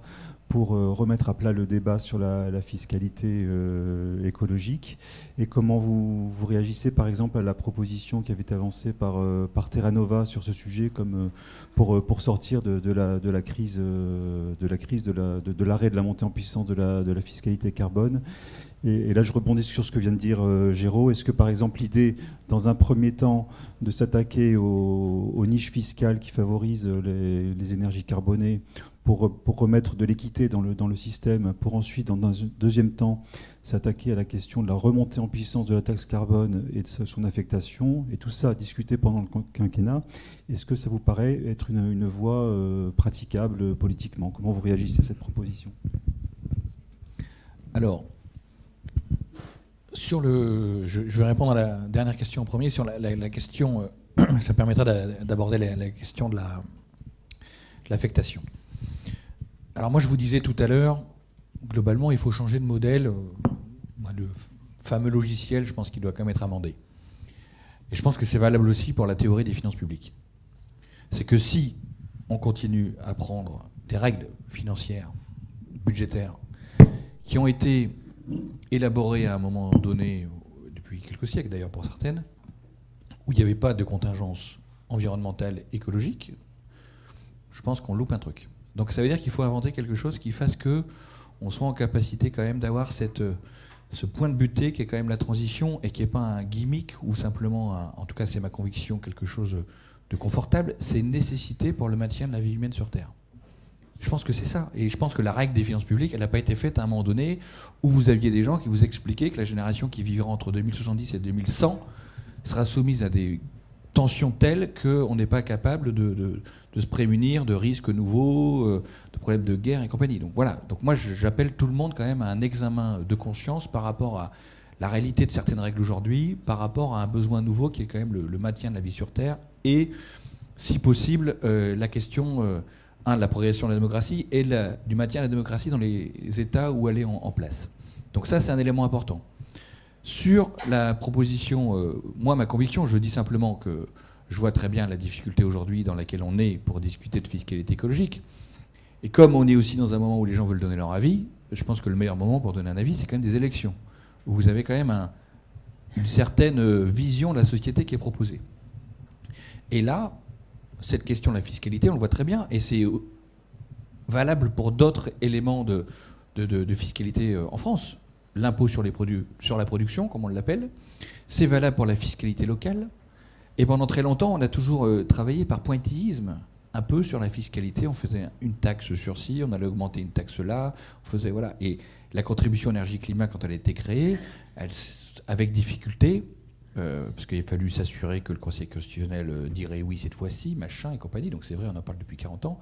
pour euh, remettre à plat le débat sur la, fiscalité euh, écologique Et comment vous, réagissez par exemple à la proposition qui avait été avancée par, par Terra Nova sur ce sujet comme, pour, pour sortir de, la, crise de l'arrêt de, la montée en puissance de la, fiscalité carbone Et, là, je rebondis sur ce que vient de dire euh, Géraud. Est-ce que, par exemple, l'idée, dans un premier temps, de s'attaquer aux, niches fiscales qui favorisent les, énergies carbonées pour, remettre de l'équité dans le, système, pour ensuite, dans un deuxième temps, s'attaquer à la question de la remontée en puissance de la taxe carbone et de son affectation, et tout ça discuté pendant le quinquennat, est-ce que ça vous paraît être une, voie euh, praticable politiquement? Comment vous réagissez à cette proposition? Alors, sur le, je, vais répondre à la dernière question en premier. Sur la, question, euh, ça permettra d'aborder la, question de l'affectation. Alors moi, je vous disais tout à l'heure, globalement, il faut changer de modèle. Euh, le fameux logiciel, je pense qu'il doit quand même être amendé. Et je pense que c'est valable aussi pour la théorie des finances publiques. C'est que si on continue à prendre des règles financières, budgétaires, qui ont été élaborées à un moment donné, depuis quelques siècles d'ailleurs pour certaines, où il n'y avait pas de contingence environnementale, écologique, je pense qu'on loupe un truc. Donc ça veut dire qu'il faut inventer quelque chose qui fasse que on soit en capacité quand même d'avoir cette ce point de butée qui est quand même la transition et qui n'est pas un gimmick ou simplement, en tout cas c'est ma conviction, quelque chose de confortable, c'est une nécessité pour le maintien de la vie humaine sur Terre. Je pense que c'est ça. Et je pense que la règle des finances publiques, elle n'a pas été faite à un moment donné où vous aviez des gens qui vous expliquaient que la génération qui vivra entre 2070 et 2100 sera soumise à des tensions telles qu'on n'est pas capable de, se prémunir de risques nouveaux, euh, de problèmes de guerre et compagnie. Donc voilà. Donc moi, j'appelle tout le monde quand même à un examen de conscience par rapport à la réalité de certaines règles aujourd'hui, par rapport à un besoin nouveau qui est quand même le, maintien de la vie sur Terre et, si possible, euh, la question euh, un, de la progression de la démocratie et du maintien de la démocratie dans les États où elle est en, place. Donc ça, c'est un élément important. Sur la proposition, euh, moi, ma conviction, je dis simplement que je vois très bien la difficulté aujourd'hui dans laquelle on est pour discuter de fiscalité écologique. Et comme on est aussi dans un moment où les gens veulent donner leur avis, je pense que le meilleur moment pour donner un avis, c'est quand même des élections, où vous avez quand même une certaine vision de la société qui est proposée. Et là, cette question de la fiscalité, on le voit très bien, et c'est valable pour d'autres éléments de, fiscalité euh, en France. L'impôt sur, sur la production, comme on l'appelle, c'est valable pour la fiscalité locale. Et pendant très longtemps, on a toujours euh, travaillé par pointillisme, un peu sur la fiscalité. On faisait une taxe sur ci, on allait augmenter une taxe là, on faisait voilà. Et la contribution énergie-climat, quand elle a été créée, elle, avec difficulté, euh, parce qu'il a fallu s'assurer que le Conseil constitutionnel euh, dirait oui cette fois-ci, machin et compagnie, donc c'est vrai, on en parle depuis 40 ans,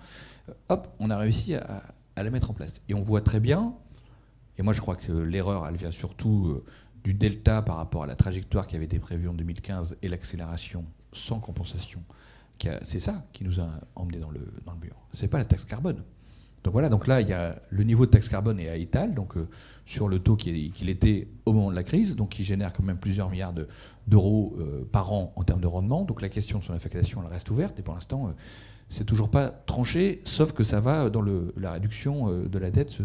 hop, on a réussi à, la mettre en place. Et on voit très bien, et moi je crois que l'erreur, elle vient surtout du delta par rapport à la trajectoire qui avait été prévue en 2015 et l'accélération sans compensation. C'est ça qui nous a emmenés dans le, dans le mur. Pas la taxe carbone. Donc voilà, donc là, il y a le niveau de taxe carbone est à étal, donc euh, sur le taux qu'il était au moment de la crise, donc qui génère quand même plusieurs milliards d'euros euh, par an en termes de rendement. Donc la question sur l'affectation, elle reste ouverte, et pour l'instant, euh, c'est toujours pas tranché, sauf que ça va dans le, la réduction de la dette,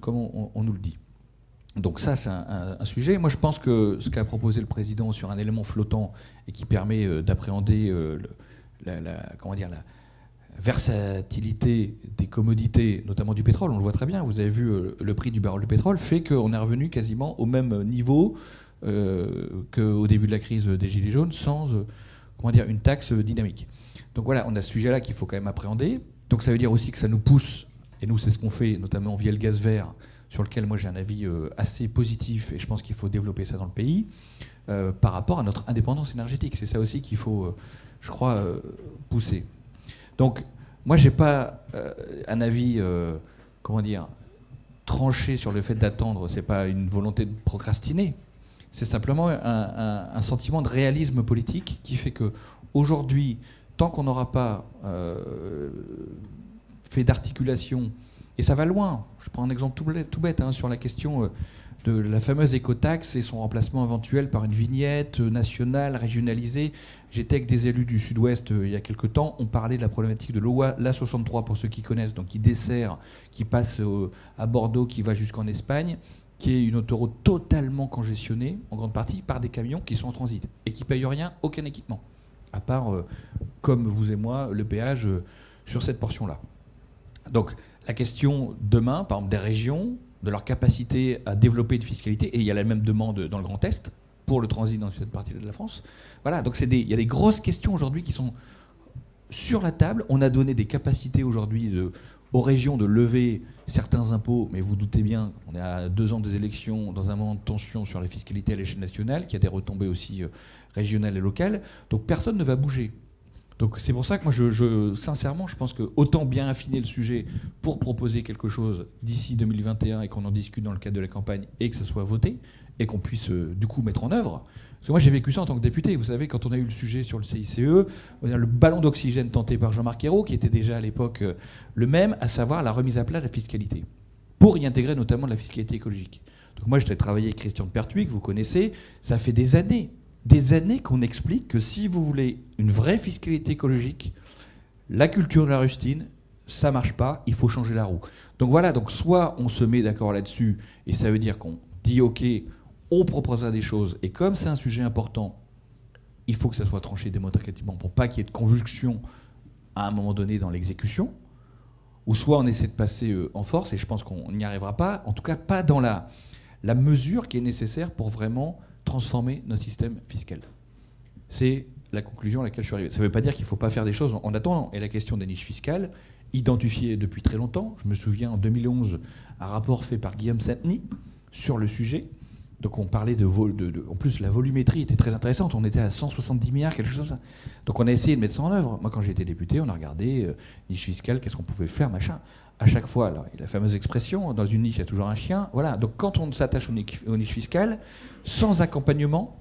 comme on, nous le dit. Donc ça, c'est un, sujet. Moi, je pense que ce qu'a proposé le président sur un élément flottant et qui permet d'appréhender la, la, comment la, versatilité des commodités, notamment du pétrole, on le voit très bien, vous avez vu euh, le prix du baril de pétrole, fait qu'on est revenu quasiment au même niveau euh, qu'au début de la crise des Gilets jaunes, sans euh, comment dire, une taxe dynamique. Donc voilà, on a ce sujet-là qu'il faut quand même appréhender. Donc ça veut dire aussi que ça nous pousse, et nous c'est ce qu'on fait, notamment via le gaz vert, sur lequel moi j'ai un avis assez positif, et je pense qu'il faut développer ça dans le pays, par rapport à notre indépendance énergétique. C'est ça aussi qu'il faut, je crois, pousser. Donc, moi, je n'ai pas euh, un avis, euh, comment dire, tranché sur le fait d'attendre. Ce n'est pas une volonté de procrastiner. C'est simplement un, sentiment de réalisme politique qui fait que aujourd'hui, tant qu'on n'aura pas euh, fait d'articulation, et ça va loin. Je prends un exemple tout, bête hein, sur la question de la fameuse écotaxe et son remplacement éventuel par une vignette nationale, régionalisée. J'étais avec des élus du Sud-Ouest euh, il y a quelques temps. On parlait de la problématique de l'A63 pour ceux qui connaissent, donc qui dessert, qui passe euh, à Bordeaux, qui va jusqu'en Espagne, qui est une autoroute totalement congestionnée, en grande partie, par des camions qui sont en transit et qui payent rien, aucun équipement, à part, euh, comme vous et moi, le péage sur cette portion-là. Donc la question demain, par exemple, des régions, de leur capacité à développer une fiscalité, et il y a la même demande dans le Grand Est pour le transit dans cette partie de la France. Voilà, donc il y a des grosses questions aujourd'hui qui sont sur la table. On a donné des capacités aujourd'hui aux régions de lever certains impôts, mais vous doutez bien, on est à deux ans des élections, dans un moment de tension sur la fiscalité à l'échelle nationale, qui a des retombées aussi euh, régionales et locales. Donc personne ne va bouger. Donc c'est pour ça que moi, je, sincèrement, je pense que autant bien affiner le sujet pour proposer quelque chose d'ici 2021 et qu'on en discute dans le cadre de la campagne et que ce soit voté et qu'on puisse euh, du coup mettre en œuvre. Parce que moi j'ai vécu ça en tant que député. Vous savez, quand on a eu le sujet sur le CICE, le ballon d'oxygène tenté par Jean-Marc Ayrault, qui était déjà à l'époque euh, le même, à savoir la remise à plat de la fiscalité, pour y intégrer notamment la fiscalité écologique. Donc moi j'ai travaillé avec Christian Pertuis, que vous connaissez, ça fait des années des années qu'on explique que si vous voulez une vraie fiscalité écologique, la culture de la rustine, ça marche pas, il faut changer la roue. Donc voilà, donc soit on se met d'accord là-dessus, et ça veut dire qu'on dit ok, on proposera des choses, et comme c'est un sujet important, il faut que ça soit tranché démocratiquement pour pas qu'il y ait de convulsion à un moment donné dans l'exécution, ou soit on essaie de passer euh, en force, et je pense qu'on n'y arrivera pas, en tout cas pas dans la, la mesure qui est nécessaire pour vraiment transformer notre système fiscal. C'est la conclusion à laquelle je suis arrivé. Ça ne veut pas dire qu'il ne faut pas faire des choses en attendant. Et la question des niches fiscales, identifiée depuis très longtemps, je me souviens en 2011, un rapport fait par Guillaume Sainteny sur le sujet. Donc on parlait de, de, En plus, la volumétrie était très intéressante. On était à 170 milliards, quelque chose comme ça. Donc on a essayé de mettre ça en œuvre. Moi, quand j'ai été député, on a regardé euh, niche fiscale, qu'est-ce qu'on pouvait faire, machin. À chaque fois, alors, la fameuse expression, dans une niche, il y a toujours un chien. Voilà. Donc quand on s'attache aux niches fiscales, sans accompagnement,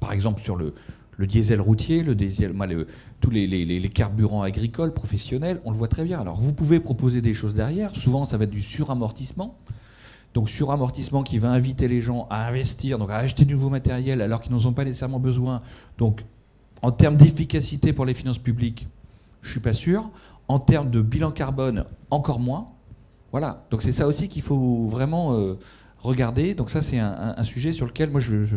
par exemple sur le, diesel routier, le diesel, tous les, carburants agricoles, professionnels, on le voit très bien. Alors vous pouvez proposer des choses derrière, souvent ça va être du suramortissement. Donc suramortissement qui va inviter les gens à investir, donc à acheter du nouveau matériel alors qu'ils n'en ont pas nécessairement besoin. Donc en termes d'efficacité pour les finances publiques, je ne suis pas sûr. En termes de bilan carbone, encore moins. Voilà. Donc c'est ça aussi qu'il faut vraiment euh, regarder. Donc ça, c'est un, sujet sur lequel moi, je,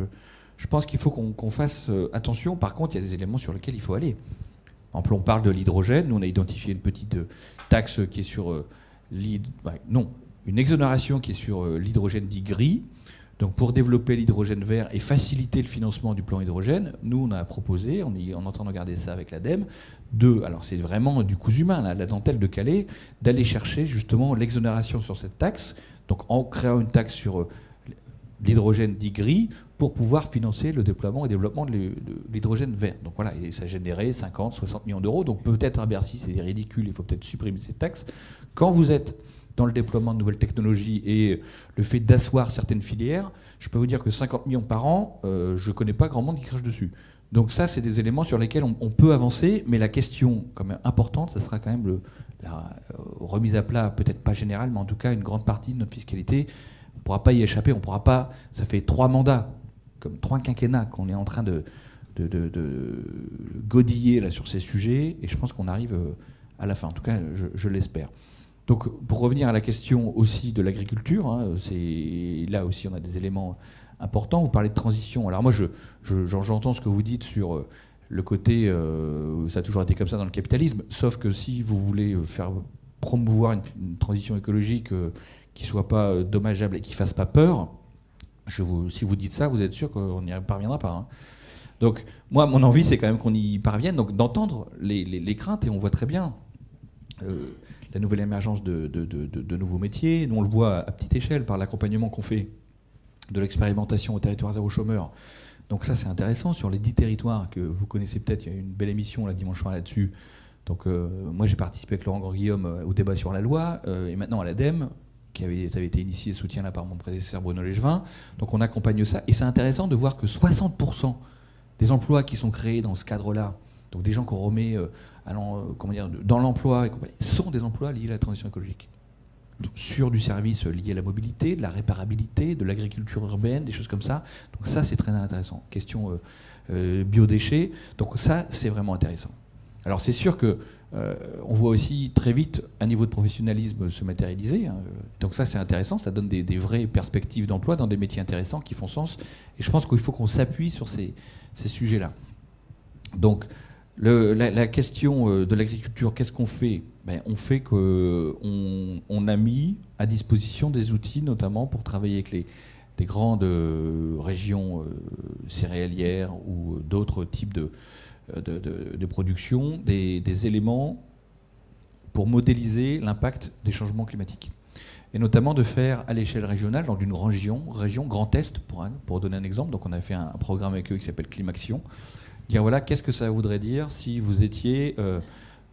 pense qu'il faut qu'on fasse euh, attention. Par contre, il y a des éléments sur lesquels il faut aller. Par exemple, on parle de l'hydrogène. Nous, on a identifié une petite euh, taxe qui est sur non, une exonération qui est sur l'hydrogène dit gris. Donc pour développer l'hydrogène vert et faciliter le financement du plan hydrogène, nous on a proposé, on est en train de regarder ça avec l'ADEME, de, alors c'est vraiment du coût humain, la dentelle de Calais, d'aller chercher justement l'exonération sur cette taxe donc en créant une taxe sur euh, l'hydrogène dit gris pour pouvoir financer le déploiement et développement de l'hydrogène vert. Donc voilà, et ça générait 50, 60 millions d'euros. Donc peut-être à Bercy, c'est ridicule, il faut peut-être supprimer cette taxe. Quand vous êtes dans le déploiement de nouvelles technologies et le fait d'asseoir certaines filières, je peux vous dire que 50 millions par an, euh, je ne connais pas grand monde qui crache dessus. Donc ça, c'est des éléments sur lesquels on, peut avancer, mais la question quand même importante, ce sera quand même la euh, remise à plat, peut-être pas générale, mais en tout cas une grande partie de notre fiscalité. On ne pourra pas y échapper, on ne pourra pas. Ça fait trois mandats, comme trois quinquennats qu'on est en train de, de, godiller là, sur ces sujets, et je pense qu'on arrive euh, à la fin. En tout cas, je, l'espère. Donc, pour revenir à la question aussi de l'agriculture, hein, c'est là aussi on a des éléments importants. Vous parlez de transition. Alors moi, j'entends je, ce que vous dites sur euh, le côté, euh, ça a toujours été comme ça dans le capitalisme, sauf que si vous voulez faire promouvoir une, transition écologique euh, qui soit pas euh, dommageable et qui fasse pas peur, je vous, si vous dites ça, vous êtes sûr qu'on n'y parviendra pas. Hein. Donc moi, mon envie, c'est quand même qu'on y parvienne, donc d'entendre les, craintes, et on voit très bien la nouvelle émergence de, nouveaux métiers. Nous, on le voit à petite échelle par l'accompagnement qu'on fait de l'expérimentation au territoire zéro chômeur. Donc ça, c'est intéressant. Sur les dix territoires que vous connaissez peut-être, il y a eu une belle émission la dimanche soir là-dessus. Donc euh, moi, j'ai participé avec Laurent Guillaume euh, au débat sur la loi, euh, et maintenant à l'ADEME, qui avait, été initié et soutien là par mon prédécesseur Bruno Légevin. Donc on accompagne ça. Et c'est intéressant de voir que 60% des emplois qui sont créés dans ce cadre-là, donc des gens qu'on remet dire, dans l'emploi, sont des emplois liés à la transition écologique sur du service lié à la mobilité, de la réparabilité, de l'agriculture urbaine, des choses comme ça. Donc ça, c'est très intéressant. Question euh, euh, biodéchets. Donc ça, c'est vraiment intéressant. Alors c'est sûr que euh, on voit aussi très vite un niveau de professionnalisme se matérialiser. Hein. Donc ça, c'est intéressant. Ça donne des, vraies perspectives d'emploi dans des métiers intéressants qui font sens. Et je pense qu'il faut qu'on s'appuie sur ces, ces sujets-là. Donc la, question de l'agriculture, qu'est-ce qu'on fait? Ben, On fait qu'on on a mis à disposition des outils, notamment pour travailler avec les, des grandes régions céréalières ou d'autres types de, production, des, éléments pour modéliser l'impact des changements climatiques et notamment de faire à l'échelle régionale, dans une région, région Grand Est, pour, pour donner un exemple. Donc on a fait un, programme avec eux qui s'appelle Climaction. Qu'est-ce que ça voudrait dire si vous étiez euh,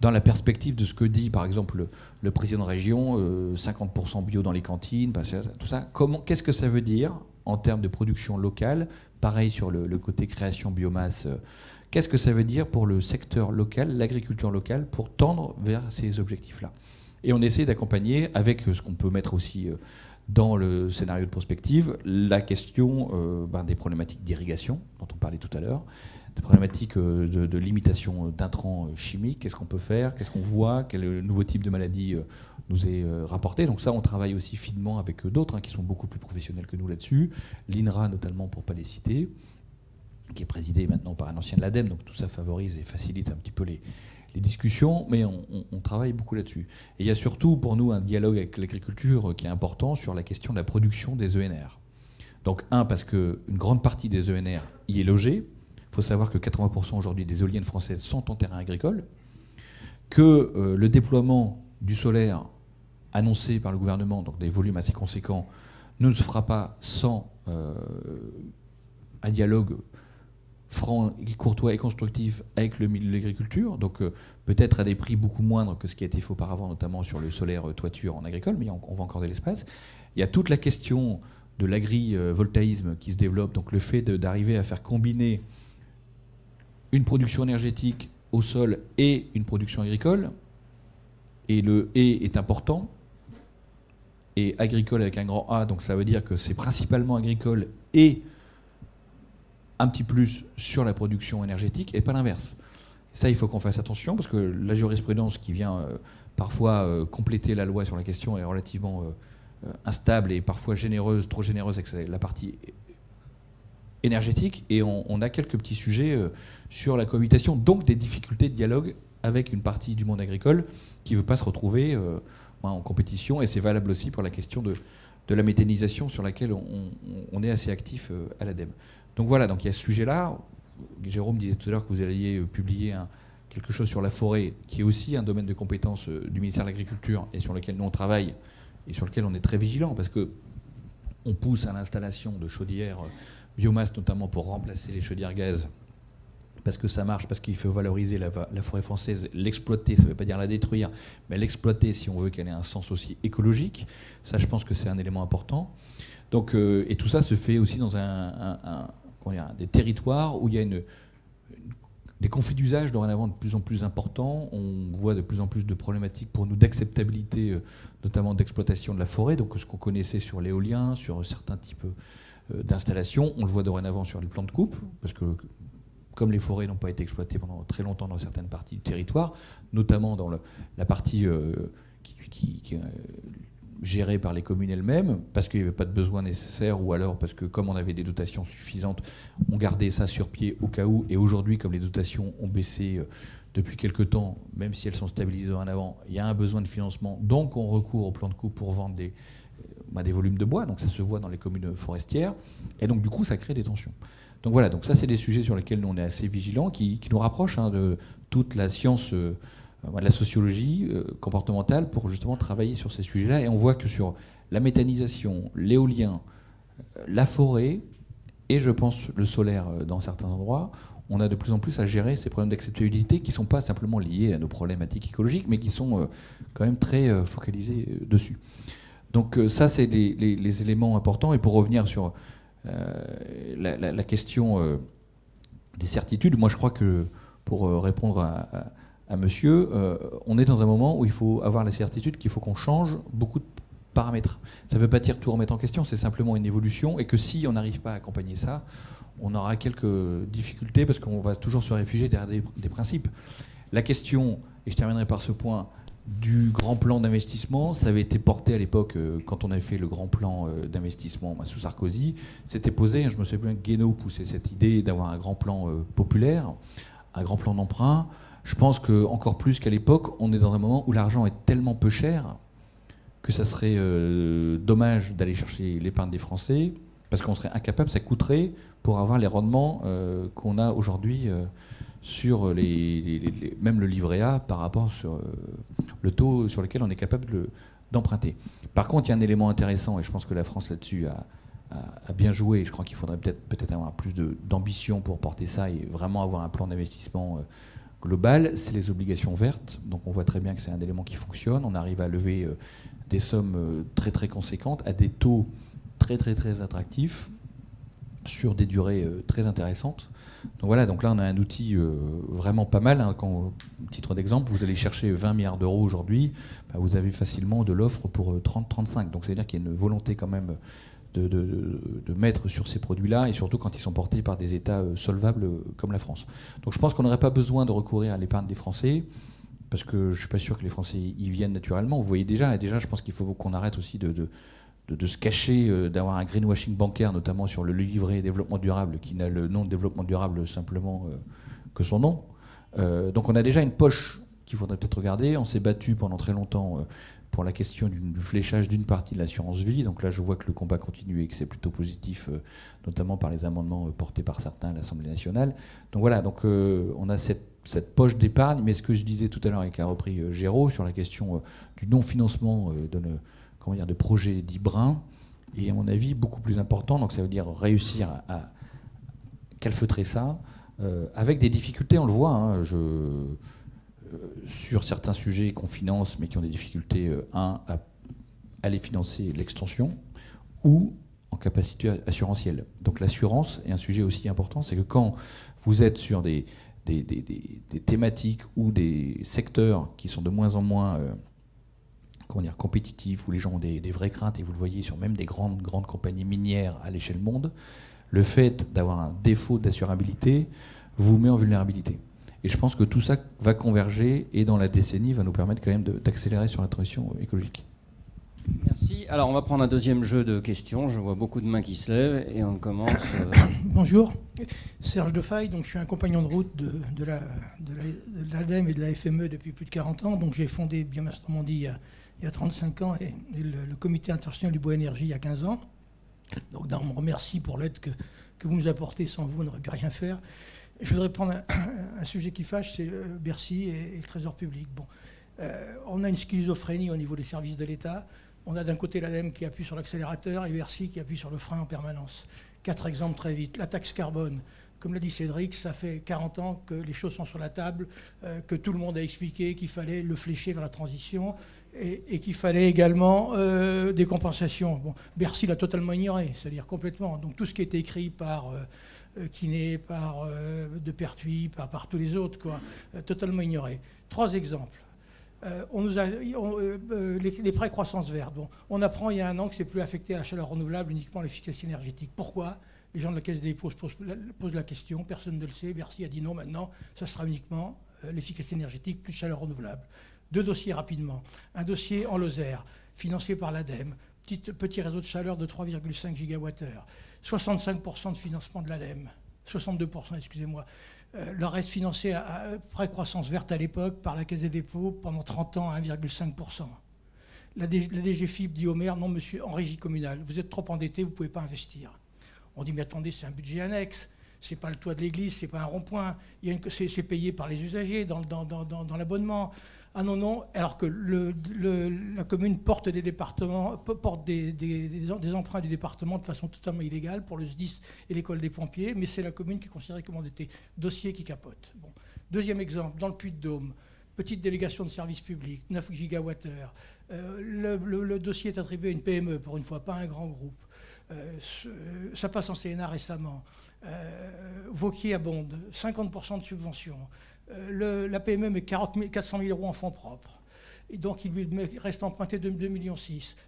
dans la perspective de ce que dit par exemple le, président de région, 50% euh, bio dans les cantines, tout ça. Comment, qu'est-ce que ça veut dire en termes de production locale? Pareil sur le, côté création biomasse. Euh, qu'est-ce que ça veut dire pour le secteur local, l'agriculture locale, pour tendre vers ces objectifs-là? Et on essaie d'accompagner, avec ce qu'on peut mettre aussi dans le scénario de prospective, la question ben, des problématiques d'irrigation, dont on parlait tout à l'heure, des problématiques euh, de, limitation d'intrants chimiques, qu'est-ce qu'on peut faire, qu'est-ce qu'on voit, quel nouveau type de maladie nous est rapporté? Donc ça, on travaille aussi finement avec d'autres hein, qui sont beaucoup plus professionnels que nous là-dessus, l'INRA notamment pour ne pas les citer, qui est présidé maintenant par un ancien de l'ADEME, donc tout ça favorise et facilite un petit peu les, les discussions, mais on, travaille beaucoup là-dessus. Et il y a surtout pour nous un dialogue avec l'agriculture qui est important sur la question de la production des ENR. Donc un, parce qu'une grande partie des ENR y est logée. Il faut savoir que 80% aujourd'hui des éoliennes françaises sont en terrain agricole, que euh, le déploiement du solaire annoncé par le gouvernement, donc des volumes assez conséquents, ne se fera pas sans euh, un dialogue franc, courtois et constructif avec le milieu de l'agriculture, donc euh, peut-être à des prix beaucoup moindres que ce qui a été fait auparavant, notamment sur le solaire toiture en agricole, mais on, va encore de l'espace. Il y a toute la question de l'agrivoltaïsme qui se développe, donc le fait d'arriver à faire combiner une production énergétique au sol et une production agricole, et le et est important, et agricole avec un grand A, donc ça veut dire que c'est principalement agricole et un petit plus sur la production énergétique et pas l'inverse. Ça, il faut qu'on fasse attention parce que la jurisprudence qui vient euh, parfois euh, compléter la loi sur la question est relativement euh, instable et parfois généreuse, trop généreuse avec la partie énergétique. Et on, a quelques petits sujets sur la cohabitation, donc des difficultés de dialogue avec une partie du monde agricole qui ne veut pas se retrouver en compétition. Et c'est valable aussi pour la question de, de la méthanisation sur laquelle on, est assez actif à l'ADEME. Donc voilà, donc il y a ce sujet-là. Jérôme disait tout à l'heure que vous alliez euh, publier quelque chose sur la forêt, qui est aussi un domaine de compétence euh, du ministère de l'Agriculture et sur lequel nous on travaille et sur lequel on est très vigilant parce que on pousse à l'installation de chaudières euh, biomasse, notamment pour remplacer les chaudières gaz, parce que ça marche, parce qu'il faut valoriser la, forêt française, l'exploiter, ça ne veut pas dire la détruire, mais l'exploiter si on veut qu'elle ait un sens aussi écologique. Ça, je pense que c'est un élément important. Donc, et tout ça se fait aussi dans un, des territoires où il y a une, des conflits d'usage dorénavant de plus en plus importants. On voit de plus en plus de problématiques pour nous d'acceptabilité, euh, notamment d'exploitation de la forêt. Donc ce qu'on connaissait sur l'éolien, sur certains types euh, d'installations, on le voit dorénavant sur les plans de coupe, parce que comme les forêts n'ont pas été exploitées pendant très longtemps dans certaines parties du territoire, notamment dans la partie euh, qui, qui, géré par les communes elles-mêmes, parce qu'il n'y avait pas de besoin nécessaire, ou alors parce que comme on avait des dotations suffisantes, on gardait ça sur pied au cas où. Et aujourd'hui, comme les dotations ont baissé euh, depuis quelque temps, même si elles sont stabilisées en avant, il y a un besoin de financement. Donc on recourt au plan de coupe pour vendre des, euh, des volumes de bois, donc ça se voit dans les communes forestières. Et donc du coup, ça crée des tensions. Donc voilà, donc ça c'est des sujets sur lesquels nous on est assez vigilants, qui, nous rapprochent hein, de toute la science. Euh, euh, la sociologie euh, comportementale pour justement travailler sur ces sujets-là. Et on voit que sur la méthanisation, l'éolien, euh, la forêt et je pense le solaire dans certains endroits, on a de plus en plus à gérer ces problèmes d'acceptabilité qui ne sont pas simplement liés à nos problématiques écologiques, mais qui sont quand même très focalisés dessus. Donc ça, c'est les, éléments importants. Et pour revenir sur la, question des certitudes, moi je crois que pour répondre à, monsieur, euh, on est dans un moment où il faut avoir la certitude qu'il faut qu'on change beaucoup de paramètres. Ça ne veut pas dire tout remettre en question, c'est simplement une évolution, et que si on n'arrive pas à accompagner ça, on aura quelques difficultés parce qu'on va toujours se réfugier derrière des, principes. La question, et je terminerai par ce point, du grand plan d'investissement, ça avait été porté à l'époque, euh, quand on avait fait le grand plan euh, d'investissement bah, sous Sarkozy, c'était posé, je me souviens bien que Guénaud poussait cette idée d'avoir un grand plan populaire un grand plan d'emprunt. Je pense que encore plus qu'à l'époque, on est dans un moment où l'argent est tellement peu cher que ça serait euh, dommage d'aller chercher l'épargne des Français parce qu'on serait incapable, ça coûterait pour avoir les rendements euh, qu'on a aujourd'hui euh, sur même le livret A par rapport sur le taux sur lequel on est capable d'emprunter. Par contre, il y a un élément intéressant et je pense que la France là-dessus a, bien joué. Je crois qu'il faudrait peut-être avoir plus d'ambition pour porter ça et vraiment avoir un plan d'investissement global, c'est les obligations vertes. Donc on voit très bien que c'est un élément qui fonctionne. On arrive à lever euh, des sommes euh, très très conséquentes à des taux très très très attractifs sur des durées euh, très intéressantes. Donc voilà, donc là on a un outil vraiment pas mal. Hein. quand, titre d'exemple, vous allez chercher 20 milliards d'euros aujourd'hui, bah, vous avez facilement de l'offre pour 30-35. Donc c'est-à-dire qu'il y a une volonté quand même de, mettre sur ces produits-là, et surtout quand ils sont portés par des États euh, solvables euh, comme la France. Donc je pense qu'on n'aurait pas besoin de recourir à l'épargne des Français, parce que je suis pas sûr que les Français y viennent naturellement. Vous voyez déjà, et déjà je pense qu'il faut qu'on arrête aussi de, se cacher, euh, d'avoir un greenwashing bancaire, notamment sur le livret développement durable, qui n'a le nom de développement durable simplement que son nom. donc on a déjà une poche qu'il faudrait peut-être regarder. On s'est battu pendant très longtemps pour la question du fléchage d'une partie de l'assurance vie. Donc là, je vois que le combat continue et que c'est plutôt positif, euh, notamment par les amendements euh, portés par certains à l'Assemblée nationale. Donc voilà, donc euh, on a cette, poche d'épargne, mais ce que je disais tout à l'heure et qu'a repris Géraud sur la question du non-financement de, comment dire, de projets dits bruns, est à mon avis beaucoup plus important. Donc ça veut dire réussir à, calfeutrer ça, avec des difficultés, on le voit. Hein, euh, sur certains sujets qu'on finance, mais qui ont des difficultés, euh, un, à aller financer l'extension, ou en capacité assurantielle. Donc l'assurance est un sujet aussi important, c'est que quand vous êtes sur des, des, thématiques ou des secteurs qui sont de moins en moins euh, comment dire, compétitifs, où les gens ont des, vraies craintes, et vous le voyez sur même des grandes, grandes compagnies minières à l'échelle monde, le fait d'avoir un défaut d'assurabilité vous met en vulnérabilité. Et je pense que tout ça va converger et dans la décennie va nous permettre quand même d'accélérer sur la transition écologique. Merci. Alors on va prendre un deuxième jeu de questions. Je vois beaucoup de mains qui se lèvent et on commence. Euh, Bonjour, Serge Defaille. Donc je suis un compagnon de route de, de l'ADEME et de la FME depuis plus de 40 ans. Donc j'ai fondé Biomaster Mondi il y, a, il y a 35 ans et, le, comité international du bois énergie il y a 15 ans. Donc on me remercie pour l'aide que, que vous nous apportez. Sans vous, on n'aurait pu rien faire. Je voudrais prendre un, sujet qui fâche, c'est euh, Bercy et, le Trésor public. Bon, euh, on a une schizophrénie au niveau des services de l'État. On a d'un côté l'ADEME qui appuie sur l'accélérateur et Bercy qui appuie sur le frein en permanence. Quatre exemples très vite. La taxe carbone. Comme l'a dit Cédric, ça fait 40 ans que les choses sont sur la table, euh, que tout le monde a expliqué qu'il fallait le flécher vers la transition et, qu'il fallait également des compensations. Bercy l'a totalement ignoré, c'est-à-dire complètement. Donc tout ce qui était écrit par euh, n'est par euh, de Pertuis, par, tous les autres, quoi, euh, totalement ignoré. Trois exemples. on nous a, les, prêts croissance verte. Bon, on apprend il y a un an que c'est plus affecté à la chaleur renouvelable, uniquement l'efficacité énergétique. Pourquoi? Les gens de la Caisse des dépôts posent, posent, la question, personne ne le sait. Bercy a dit non, maintenant, ça sera uniquement l'efficacité énergétique plus chaleur renouvelable. Deux dossiers rapidement. Un dossier en Lozère, financé par l'ADEME, petit, réseau de chaleur de 3,5 gigawattheures. 65% de financement de l'ADEME, 62%, excusez-moi. Euh, le reste financé à, près croissance verte à l'époque par la Caisse des dépôts pendant 30 ans à 1,5%. La, DGFIP dit au maire, non monsieur, en régie communale, vous êtes trop endetté, vous ne pouvez pas investir. On dit, mais attendez, c'est un budget annexe, c'est pas le toit de l'église, c'est pas un rond-point, c'est payé par les usagers dans l'abonnement. Ah non, non, alors que la commune porte des emprunts du département de façon totalement illégale pour le SDIS et l'école des pompiers, mais c'est la commune qui est considérée comme endettée. Dossier qui capote. Deuxième exemple, dans le Puy-de-Dôme, petite délégation de services publics, 9 gigawattheures. Euh, le, dossier est attribué à une PME, pour une fois, pas à un grand groupe. Euh, ça passe en CNA récemment. Euh, Vauquier abonde, 50% de subvention. Euh, la PME met 40 400 000 euros en fonds propres. Et donc, il lui reste emprunté de 2,6 millions.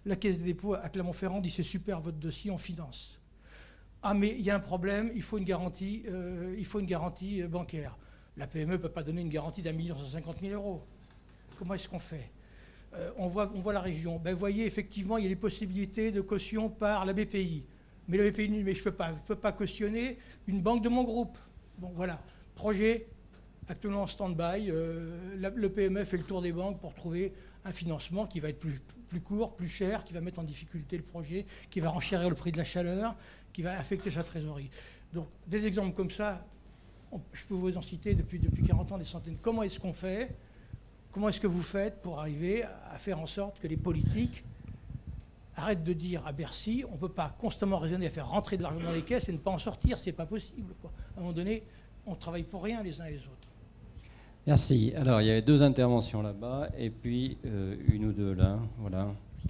La Caisse des dépôts à Clermont-Ferrand dit c'est super votre dossier, on finance. Ah, mais il y a un problème, il faut une garantie, euh, il faut une garantie euh, bancaire. La PME ne peut pas donner une garantie d'un million cent cinquante mille euros. Comment est-ce qu'on fait? On, voit, on voit la région. Ben, vous voyez, effectivement, il y a des possibilités de caution par la BPI. Mais la BPI, mais je ne peux pas, peux pas cautionner une banque de mon groupe. Bon, voilà. Projet actuellement en stand-by. le PME fait le tour des banques pour trouver un financement qui va être plus, court, plus cher, qui va mettre en difficulté le projet, qui va renchérir le prix de la chaleur, qui va affecter sa trésorerie. Donc des exemples comme ça, je peux vous en citer depuis, depuis 40 ans des centaines. Comment est-ce qu'on fait? Comment est-ce que vous faites pour arriver à faire en sorte que les politiques arrêtent de dire à Bercy, on ne peut pas constamment raisonner à faire rentrer de l'argent dans les caisses et ne pas en sortir, c'est pas possible. À un moment donné, on travaille pour rien les uns et les autres. Merci. Alors, il y avait deux interventions là-bas et puis euh, une ou deux là. Voilà.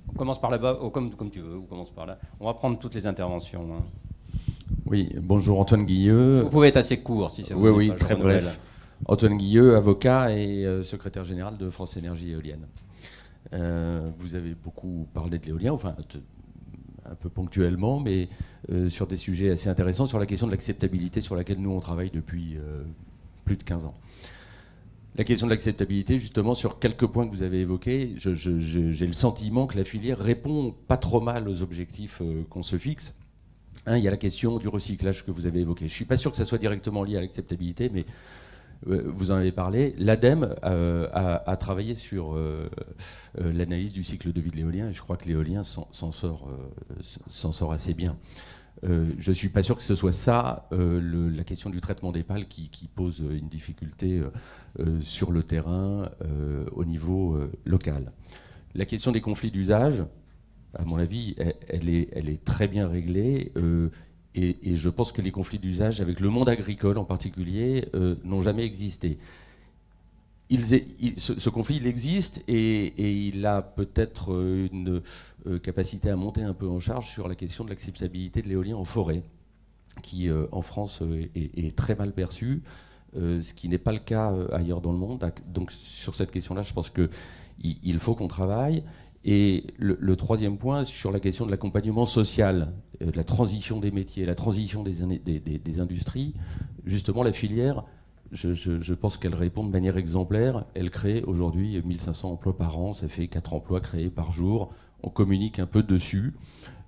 On commence par là-bas, oh, comme, comme tu veux, on commence par là. On va prendre toutes les interventions. Hein. Oui, bonjour Antoine Guilleux. Vous pouvez être assez court si c'est Oui, oui, très bref. Antoine Guilleux, avocat et euh, secrétaire général de France Énergie Éolienne. Euh, vous avez beaucoup parlé de l'éolien, enfin un peu ponctuellement, mais sur des sujets assez intéressants, sur la question de l'acceptabilité sur laquelle nous on travaille depuis plus de 15 ans. La question de l'acceptabilité, justement, sur quelques points que vous avez évoqués, j'ai le sentiment que la filière répond pas trop mal aux objectifs euh, qu'on se fixe. il y a la question du recyclage que vous avez évoqué. Je ne suis pas sûr que ça soit directement lié à l'acceptabilité, mais euh, vous en avez parlé. L'ADEME euh, a, travaillé sur l'analyse du cycle de vie de l'éolien, et je crois que l'éolien s'en sort assez bien. Euh, je ne suis pas sûr que ce soit ça euh, la question du traitement des pales qui, pose une difficulté euh, sur le terrain au niveau local. La question des conflits d'usage, à mon avis, elle, est, très bien réglée. Et, je pense que les conflits d'usage avec le monde agricole en particulier n'ont jamais existé ce, conflit, il existe et, il a peut-être euh, une euh, capacité à monter un peu en charge sur la question de l'acceptabilité de l'éolien en forêt, qui euh, en France est, très mal perçu, ce qui n'est pas le cas ailleurs dans le monde. Donc sur cette question-là, je pense qu'il il faut qu'on travaille. Et le, troisième point, sur la question de l'accompagnement social, de la transition des métiers, la transition des industries, justement la filière je, pense qu'elle répond de manière exemplaire. Elle crée aujourd'hui 1500 emplois par an, ça fait 4 emplois créés par jour. On communique un peu dessus.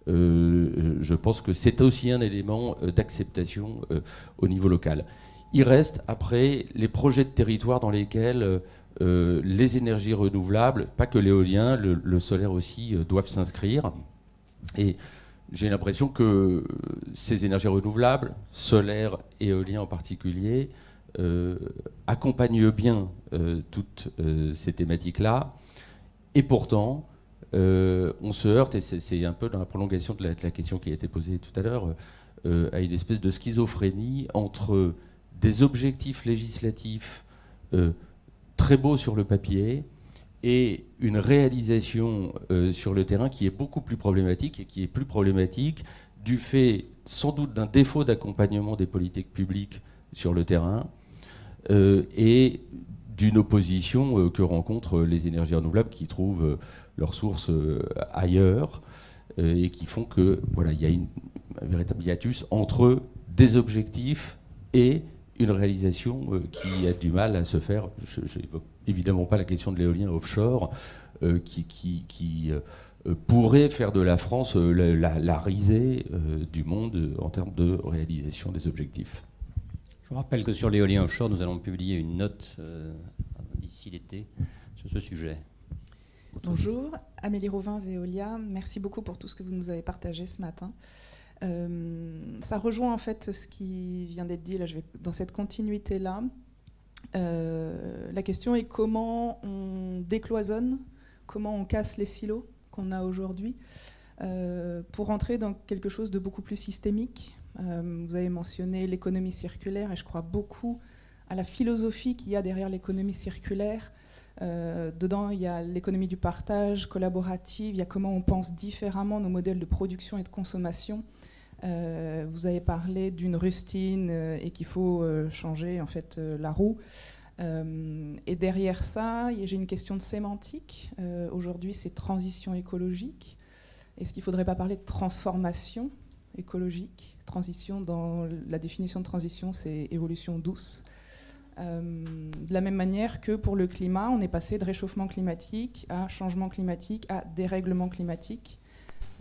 Euh, je pense que c'est aussi un élément euh, d'acceptation euh, au niveau local. Il reste après les projets de territoire dans lesquels les énergies renouvelables, pas que l'éolien, le, le, solaire aussi, doivent s'inscrire. Et j'ai l'impression que ces énergies renouvelables, solaire, éolien en particulier, accompagne bien euh, toutes euh, ces thématiques-là. Et pourtant, on se heurte, et c'est un peu dans la prolongation de la, question qui a été posée tout à l'heure, à une espèce de schizophrénie entre des objectifs législatifs très beaux sur le papier et une réalisation sur le terrain qui est beaucoup plus problématique et qui est plus problématique du fait sans doute d'un défaut d'accompagnement des politiques publiques sur le terrain euh, et d'une opposition euh, que rencontrent les énergies renouvelables qui trouvent euh, leurs sources ailleurs et qui font que voilà, il y a une, un véritable hiatus entre des objectifs et une réalisation qui a du mal à se faire. Je n'évoque évidemment pas la question de l'éolien offshore, qui, pourrait faire de la France la risée du monde en termes de réalisation des objectifs. Je vous rappelle que sur l'éolien offshore, nous allons publier une note euh, d'ici l'été sur ce sujet. Bonjour, Amélie Rovin, Veolia. Merci beaucoup pour tout ce que vous nous avez partagé ce matin. Euh, ça rejoint en fait ce qui vient d'être dit. Là, je vais dans cette continuité-là. Euh, la question est comment on décloisonne, comment on casse les silos qu'on a aujourd'hui pour entrer dans quelque chose de beaucoup plus systémique, vous avez mentionné l'économie circulaire et je crois beaucoup à la philosophie qu'il y a derrière l'économie circulaire. Euh, dedans, il y a l'économie du partage collaborative, il y a comment on pense différemment nos modèles de production et de consommation. Euh, vous avez parlé d'une rustine et qu'il faut changer en fait la roue. et derrière ça, j'ai une question de sémantique. Aujourd'hui, c'est transition écologique. Est-ce qu'il ne faudrait pas parler de transformation? Écologique. Transition, dans la définition de transition, c'est évolution douce. Euh, de la même manière que pour le climat, on est passé de réchauffement climatique à changement climatique à dérèglement climatique.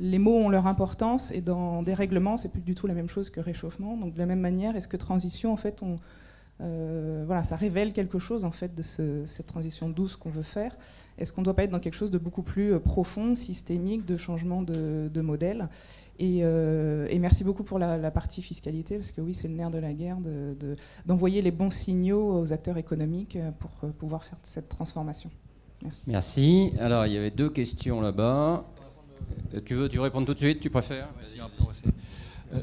Les mots ont leur importance et dans dérèglement, c'est plus du tout la même chose que réchauffement. Donc de la même manière, est-ce que transition, en fait, on, euh, voilà, ça révèle quelque chose en fait de cette transition douce qu'on veut faire? Est-ce qu'on ne doit pas être dans quelque chose de beaucoup plus profond, systémique, de changement de, modèle? Et, merci beaucoup pour la, partie fiscalité, parce que oui, c'est le nerf de la guerre d'envoyer les bons signaux aux acteurs économiques pour pouvoir faire cette transformation. Merci. Merci. Alors, il y avait deux questions là-bas. Tu veux tu répondre tout de suite Tu préfères? Euh,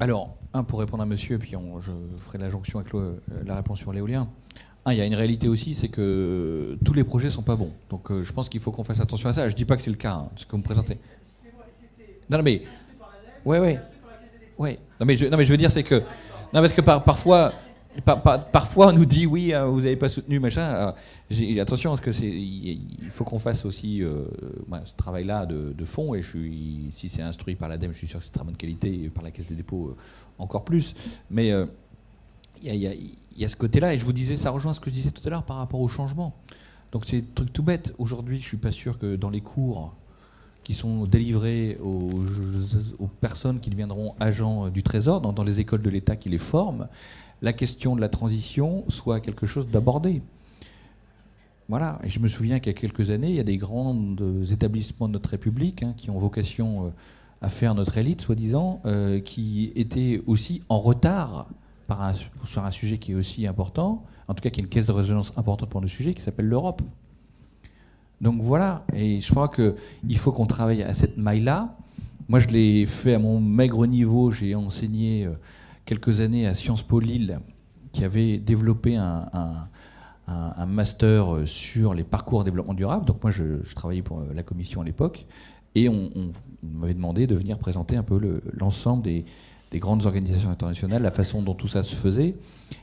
alors, un pour répondre à monsieur, puis je ferai la jonction avec la réponse sur l'éolien. Un, il y a une réalité aussi, c'est que tous les projets sont pas bons. Donc euh, je pense qu'il faut qu'on fasse attention à ça. Je dis pas que c'est le cas, hein, ce que vous me présentez. Non, mais. Ouais, ouais. Ouais. Non, mais je, non, mais je veux dire, c'est que. Non, parce que parfois, parfois, on nous dit oui, hein, vous n'avez pas soutenu, machin. attention, parce que il faut qu'on fasse aussi euh, ce travail-là de, fond. Et je suis, si c'est instruit par l'ADEME, je suis sûr que c'est très bonne qualité, et par la Caisse des dépôts euh, encore plus. Mais euh, il y, a ce côté-là. Et je vous disais, ça rejoint ce que je disais tout à l'heure par rapport au changement. Donc c'est un truc tout bête. Aujourd'hui, je suis pas sûr que dans les cours qui sont délivrés aux, personnes qui deviendront agents du Trésor, dans les écoles de l'État qui les forment, la question de la transition soit quelque chose d'abordé. Voilà, et je me souviens qu'il y a quelques années, il y a des grands établissements de notre République hein, qui ont vocation euh, à faire notre élite, soi-disant, euh, qui étaient aussi en retard sur un sujet qui est aussi important, en tout cas qui est une caisse de résonance importante pour le sujet, qui s'appelle l'Europe. Donc voilà, et je crois qu'il faut qu'on travaille à cette maille-là. Moi, je l'ai fait à mon maigre niveau, j'ai enseigné euh, quelques années à Sciences Po Lille, qui avait développé un, master sur les parcours en développement durable. Donc moi, je, travaillais pour la commission à l'époque, et on, m'avait demandé de venir présenter un peu l'ensemble des, grandes organisations internationales, la façon dont tout ça se faisait.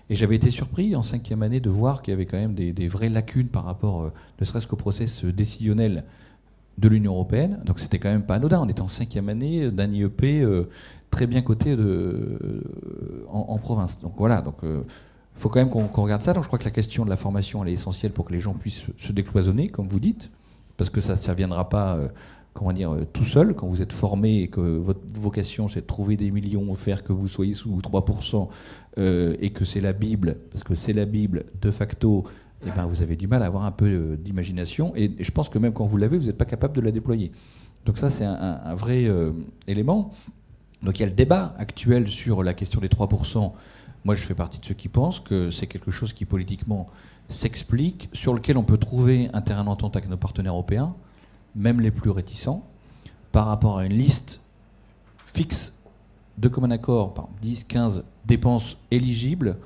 Et j'avais été surpris en cinquième année de voir qu'il y avait quand même des, vraies lacunes par rapport, euh, ne serait-ce qu'au process décisionnel de l'Union européenne. Donc c'était quand même pas anodin. On était en cinquième année d'un IEP euh, très bien coté euh, en, province. Donc voilà, donc il faut quand même qu'on regarde ça. Donc je crois que la question de la formation elle est essentielle pour que les gens puissent se décloisonner, comme vous dites, parce que ça ne viendra pas comment dire, tout seul. Quand vous êtes formé et que votre vocation c'est de trouver des millions, faire que vous soyez sous 3%, et que c'est la Bible, parce que c'est la Bible, de facto, eh ben, vous avez du mal à avoir un peu d'imagination. Et, je pense que même quand vous l'avez, vous n'êtes pas capable de la déployer. Donc ça, c'est un, vrai élément. Donc il y a le débat actuel sur la question des 3%. Moi, je fais partie de ceux qui pensent que c'est quelque chose qui politiquement s'explique, sur lequel on peut trouver un terrain d'entente avec nos partenaires européens, même les plus réticents, par rapport à une liste fixe de commun accord, par 10, 15 dépenses éligibles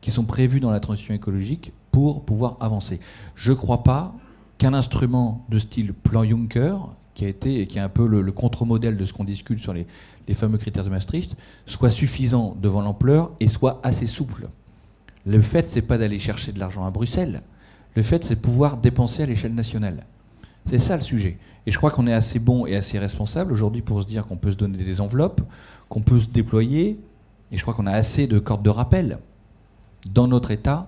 qui sont prévues dans la transition écologique pour pouvoir avancer. Je ne crois pas qu'un instrument de style plan Juncker, qui a été qui est un peu le contre-modèle de ce qu'on discute sur les, les fameux critères de Maastricht, soit suffisant devant l'ampleur et soit assez souple. Le fait, c'est pas d'aller chercher de l'argent à Bruxelles. Le fait, c'est pouvoir dépenser à l'échelle nationale. C'est ça le sujet. Et je crois qu'on est assez bon et assez responsable aujourd'hui pour se dire qu'on peut se donner des enveloppes, qu'on peut se déployer. Et je crois qu'on a assez de cordes de rappel dans notre État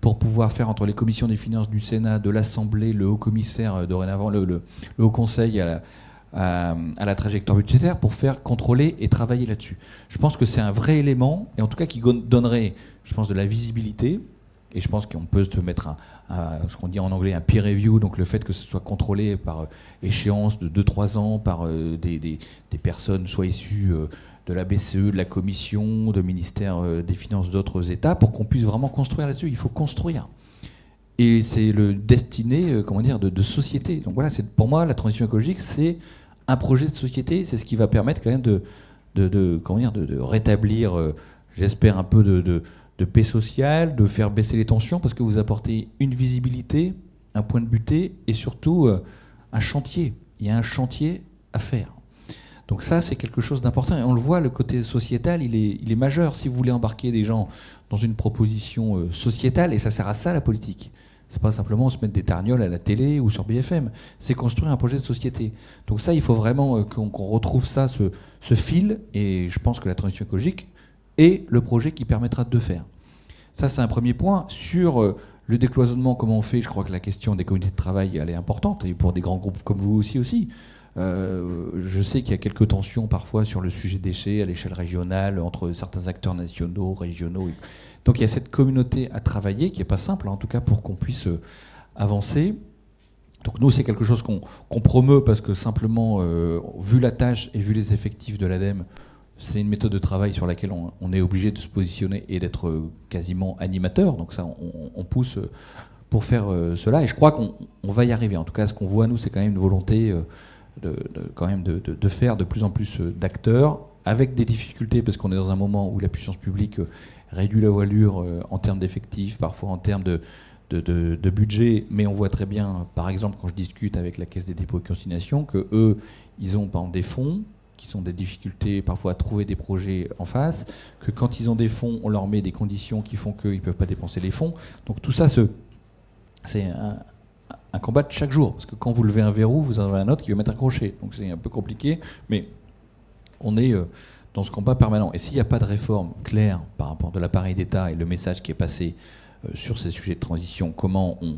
pour pouvoir faire entre les commissions des finances du Sénat, de l'Assemblée, le haut commissaire euh, dorénavant, le, le, haut conseil à, la trajectoire budgétaire pour faire contrôler et travailler là-dessus. Je pense que c'est un vrai élément, et en tout cas qui donnerait, je pense, de la visibilité. Et je pense qu'on peut se mettre un, ce qu'on dit en anglais un peer review, donc le fait que ce soit contrôlé par euh, échéance de 2-3 ans par euh, des, personnes soit issues euh, de la BCE, de la Commission, de ministère des Finances d'autres États, pour qu'on puisse vraiment construire là-dessus. Il faut construire. Et c'est le destiné, comment dire, de, société. Donc voilà, pour moi la transition écologique, c'est un projet de société, c'est ce qui va permettre quand même de, comment dire, de, rétablir, j'espère, un peu de, paix sociale, de faire baisser les tensions, parce que vous apportez une visibilité, un point de butée, et surtout euh, un chantier. Il y a un chantier à faire. Donc ça, c'est quelque chose d'important. Et on le voit, le côté sociétal, il est, il est majeur. Si vous voulez embarquer des gens dans une proposition euh, sociétale, et ça sert à ça la politique, c'est pas simplement se mettre des tarnioles à la télé ou sur BFM. C'est construire un projet de société. Donc ça, il faut vraiment euh, qu'on retrouve ça, ce, fil. Et je pense que la transition écologique est le projet qui permettra de faire. Ça, c'est un premier point. Sur euh, le décloisonnement, comment on fait Je crois que la question des communautés de travail, elle est importante. Et pour des grands groupes comme vous aussi aussi. Euh, je sais qu'il y a quelques tensions parfois sur le sujet déchets à l'échelle régionale entre certains acteurs nationaux, régionaux Donc il y a cette communauté à travailler qui n'est pas simple, en tout cas pour qu'on puisse euh, avancer. Donc nous, c'est quelque chose qu'on promeut parce que simplement, vu la tâche et vu les effectifs de l'ADEME, c'est une méthode de travail sur laquelle on, est obligé de se positionner et d'être euh, quasiment animateur. Donc ça, on, pousse pour faire cela. Et je crois qu'on va y arriver. En tout cas, ce qu'on voit, nous, c'est quand même une volonté de, faire de plus en plus d'acteurs, avec des difficultés, parce qu'on est dans un moment où la puissance publique réduit la voilure en termes d'effectifs, parfois en termes de, de, budget, mais on voit très bien, par exemple, quand je discute avec la Caisse des dépôts et consignations, que eux, ils ont des fonds qui sont des difficultés parfois à trouver des projets en face, que quand ils ont des fonds, on leur met des conditions qui font qu'ils ne peuvent pas dépenser les fonds. Donc tout ça, c'est un, combat de chaque jour, parce que quand vous levez un verrou, vous en avez un autre qui va mettre un crochet. Donc c'est un peu compliqué, mais on est euh, dans ce combat permanent. Et s'il n'y a pas de réforme claire par rapport de l'appareil d'État et le message qui est passé euh, sur ces sujets de transition, comment on,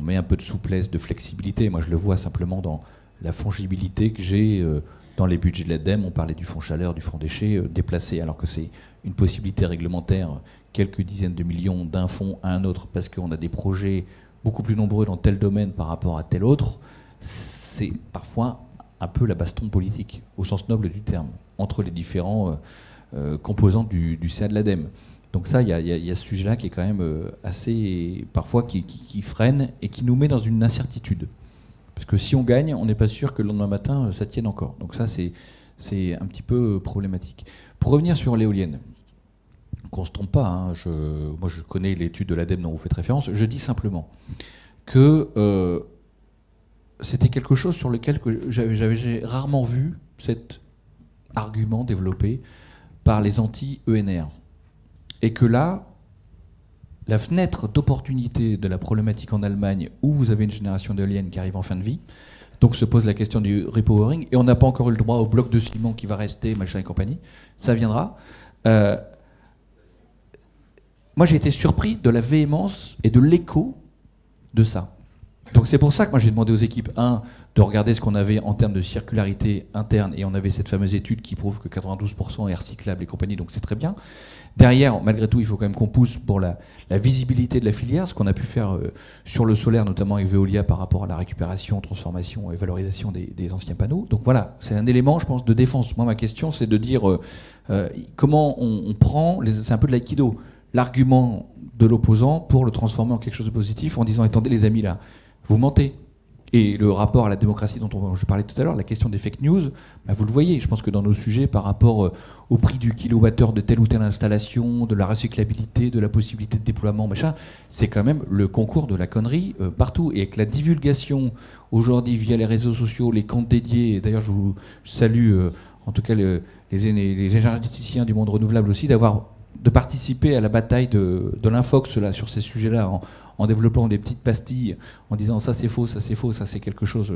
met un peu de souplesse, de flexibilité. Moi, je le vois simplement dans la fongibilité que j'ai euh, dans les budgets de l'ADEME. On parlait du fonds chaleur, du fonds déchets euh, déplacé, alors que c'est une possibilité réglementaire, quelques dizaines de millions d'un fonds à un autre, parce qu'on a des projets beaucoup plus nombreux dans tel domaine par rapport à tel autre. C'est parfois un peu la baston politique, au sens noble du terme, entre les différents composants du, du CA de l'ADEME. Donc ça, il y, a ce sujet-là qui est quand même euh, assez, parfois, qui, freine et qui nous met dans une incertitude. Parce que si on gagne, on n'est pas sûr que le lendemain matin, euh, ça tienne encore. Donc ça, c'est un petit peu euh, problématique. Pour revenir sur l'éolienne, qu'on ne se trompe pas, hein, moi je connais l'étude de l'ADEME dont vous faites référence, je dis simplement que c'était quelque chose sur lequel j'avais rarement vu cet argument développé par les anti-ENR et que là, la fenêtre d'opportunité de la problématique en Allemagne, où vous avez une génération d'éoliennes qui arrive en fin de vie, donc se pose la question du repowering, et on n'a pas encore eu le droit au bloc de ciment qui va rester, machin et compagnie, ça viendra. Euh, moi j'ai été surpris de la véhémence et de l'écho de ça. Donc c'est pour ça que moi j'ai demandé aux équipes, un, de regarder ce qu'on avait en termes de circularité interne, et on avait cette fameuse étude qui prouve que 92% est recyclable et compagnie, donc c'est très bien. Derrière, malgré tout, il faut quand même qu'on pousse pour la, visibilité de la filière, ce qu'on a pu faire euh, sur le solaire, notamment avec Veolia, par rapport à la récupération, transformation et valorisation des, anciens panneaux. Donc voilà, c'est un élément, je pense, de défense. Moi, ma question, c'est de dire euh, euh, comment on, prend, c'est un peu de l'aïkido, l'argument de l'opposant pour le transformer en quelque chose de positif en disant, attendez les amis là, vous mentez. Et le rapport à la démocratie dont on, je parlais tout à l'heure, la question des fake news, bah, vous le voyez, je pense que dans nos sujets par rapport euh, au prix du kilowattheure de telle ou telle installation, de la recyclabilité, de la possibilité de déploiement, machin, c'est quand même le concours de la connerie euh, partout. Et avec la divulgation aujourd'hui via les réseaux sociaux, les comptes dédiés, d'ailleurs je vous salue euh, en tout cas les, énergéticiens du monde renouvelable aussi, d'avoir de participer à la bataille de, l'infox sur ces sujets-là en développant des petites pastilles, en disant ça c'est faux, ça c'est faux, ça c'est quelque chose,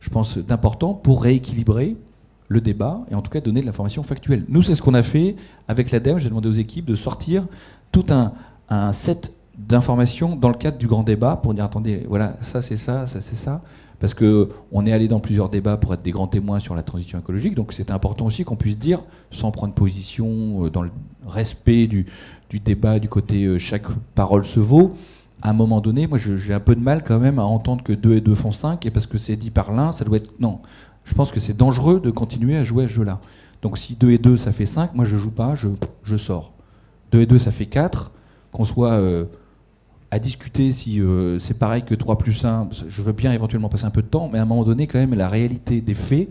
je pense, d'important pour rééquilibrer le débat et en tout cas donner de l'information factuelle. Nous, c'est ce qu'on a fait avec l'ADEME. J'ai demandé aux équipes de sortir tout un, set d'informations dans le cadre du grand débat pour dire attendez, voilà, ça c'est ça, ça c'est ça. Parce qu'on est allé dans plusieurs débats pour être des grands témoins sur la transition écologique, donc c'est important aussi qu'on puisse dire, sans prendre position, euh, dans le respect du, du débat, du côté euh, chaque parole se vaut, à un moment donné, moi j'ai un peu de mal quand même à entendre que 2 et 2 font 5, et parce que c'est dit par l'un, ça doit être... Non, je pense que c'est dangereux de continuer à jouer à ce jeu-là. Donc si 2 et 2 ça fait 5, moi je joue pas, je, sors. 2 et 2 ça fait 4, qu'on soit euh, à discuter si euh, c'est pareil que 3 plus 1, je veux bien éventuellement passer un peu de temps, mais à un moment donné quand même la réalité des faits,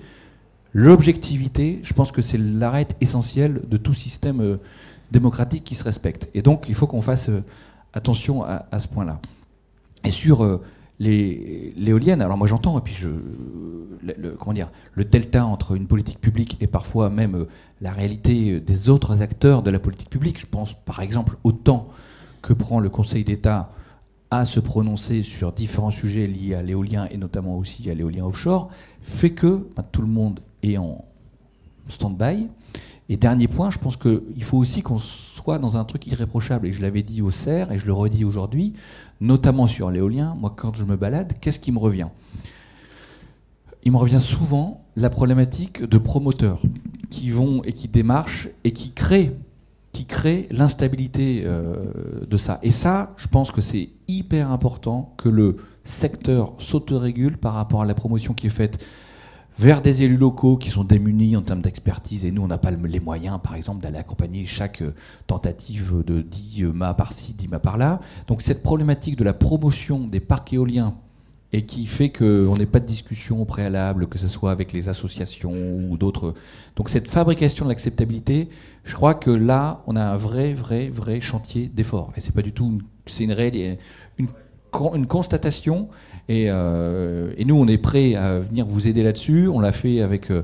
l'objectivité, je pense que c'est l'arrêt essentiel de tout système euh, démocratique qui se respecte. Et donc il faut qu'on fasse attention à, ce point-là. Et sur euh, l'éolienne, alors moi j'entends, et puis le, dire, le delta entre une politique publique et parfois même euh, la réalité euh, des autres acteurs de la politique publique. Je pense par exemple au temps que prend le Conseil d'État à se prononcer sur différents sujets liés à l'éolien et notamment aussi à l'éolien offshore, fait que ben, tout le monde est en stand-by. Et dernier point, je pense qu'il faut aussi qu'on soit dans un truc irréprochable. Et je l'avais dit au CERF et je le redis aujourd'hui, notamment sur l'éolien. Moi, quand je me balade, qu'est-ce qui me revient? Il me revient souvent la problématique de promoteurs qui vont et qui démarchent et qui créent, qui crée l'instabilité euh, de ça. Et ça, je pense que c'est hyper important que le secteur s'autorégule par rapport à la promotion qui est faite vers des élus locaux qui sont démunis en termes d'expertise et nous on n'a pas les moyens par exemple d'aller accompagner chaque euh, tentative de 10 mâts par-ci, 10 mâts par-là. Donc cette problématique de la promotion des parcs éoliens et qui fait qu'on n'ait pas de discussion au préalable, que ce soit avec les associations ou d'autres. Donc cette fabrication de l'acceptabilité, je crois que là, on a un vrai, vrai, vrai chantier d'effort. Et c'est pas du tout, c'est une, une, une, constatation. Et, euh, et, nous, on est prêt à venir vous aider là-dessus. On l'a fait avec euh,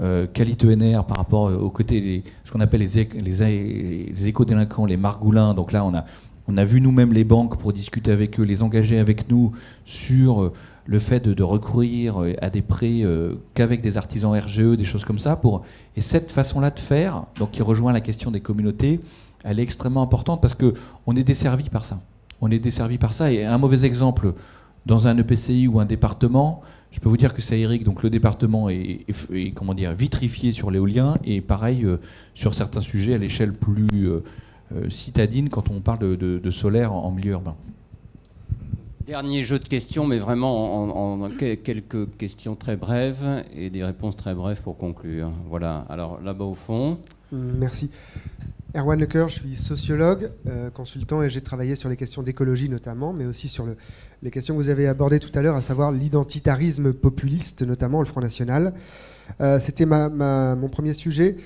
euh NR par rapport au côté, ce qu'on appelle les, les, les éco-délinquants, les margoulins. Donc là, on a vu nous-mêmes les banques pour discuter avec eux, les engager avec nous sur euh, le fait de, recourir euh, à des prêts euh, qu'avec des artisans RGE, des choses comme ça. Et cette façon-là de faire, donc qui rejoint la question des communautés, elle est extrêmement importante parce qu'on est desservi par ça. On est desservi par ça. Et un mauvais exemple, dans un EPCI ou un département, je peux vous dire que c'est Eric, donc le département est, comment dire, vitrifié sur l'éolien et pareil sur certains sujets à l'échelle plus euh, citadine quand on parle de, solaire en, milieu urbain. Dernier jeu de questions, mais vraiment en, quelques questions très brèves et des réponses très brèves pour conclure. Voilà, alors là-bas au fond. Merci. Erwan Lecoeur, je suis sociologue, euh, consultant et j'ai travaillé sur les questions d'écologie notamment, mais aussi sur les questions que vous avez abordées tout à l'heure, à savoir l'identitarisme populiste, notamment le Front National. Euh, c'était mon premier sujet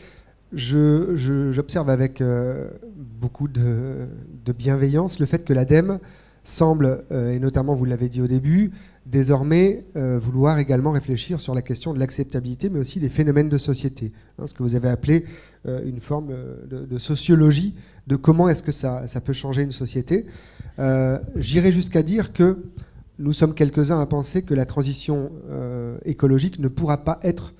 j'observe avec euh, beaucoup de, bienveillance le fait que l'ADEME semble, et notamment vous l'avez dit au début, désormais euh, vouloir également réfléchir sur la question de l'acceptabilité, mais aussi des phénomènes de société, hein, ce que vous avez appelé une forme de, sociologie de comment est-ce que ça, peut changer une société. J'irai jusqu'à dire que nous sommes quelques-uns à penser que la transition écologique ne pourra pas être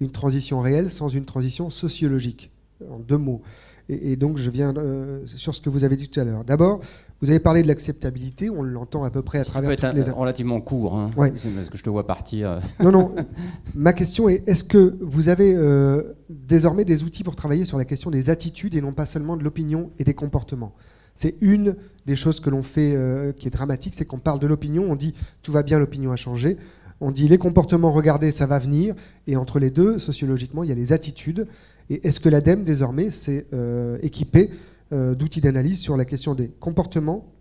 une transition réelle sans une transition sociologique, en deux mots. Et, donc je viens euh, sur ce que vous avez dit tout à l'heure. D'abord, vous avez parlé de l'acceptabilité, on l'entend à peu près à travers peut être les... relativement court, hein, parce que je te vois partir. Non, non. Ma question est est-ce que vous avez euh, désormais des outils pour travailler sur la question des attitudes et non pas seulement de l'opinion et des comportements? C'est une des choses que l'on fait euh, qui est dramatique, c'est qu'on parle de l'opinion, on dit tout va bien, l'opinion a changé. On dit les comportements, regardez, ça va venir. Et entre les deux, sociologiquement, il y a les attitudes. Et est-ce que l'ADEME, désormais, s'est euh, équipé euh, d'outils d'analyse sur la question des comportements,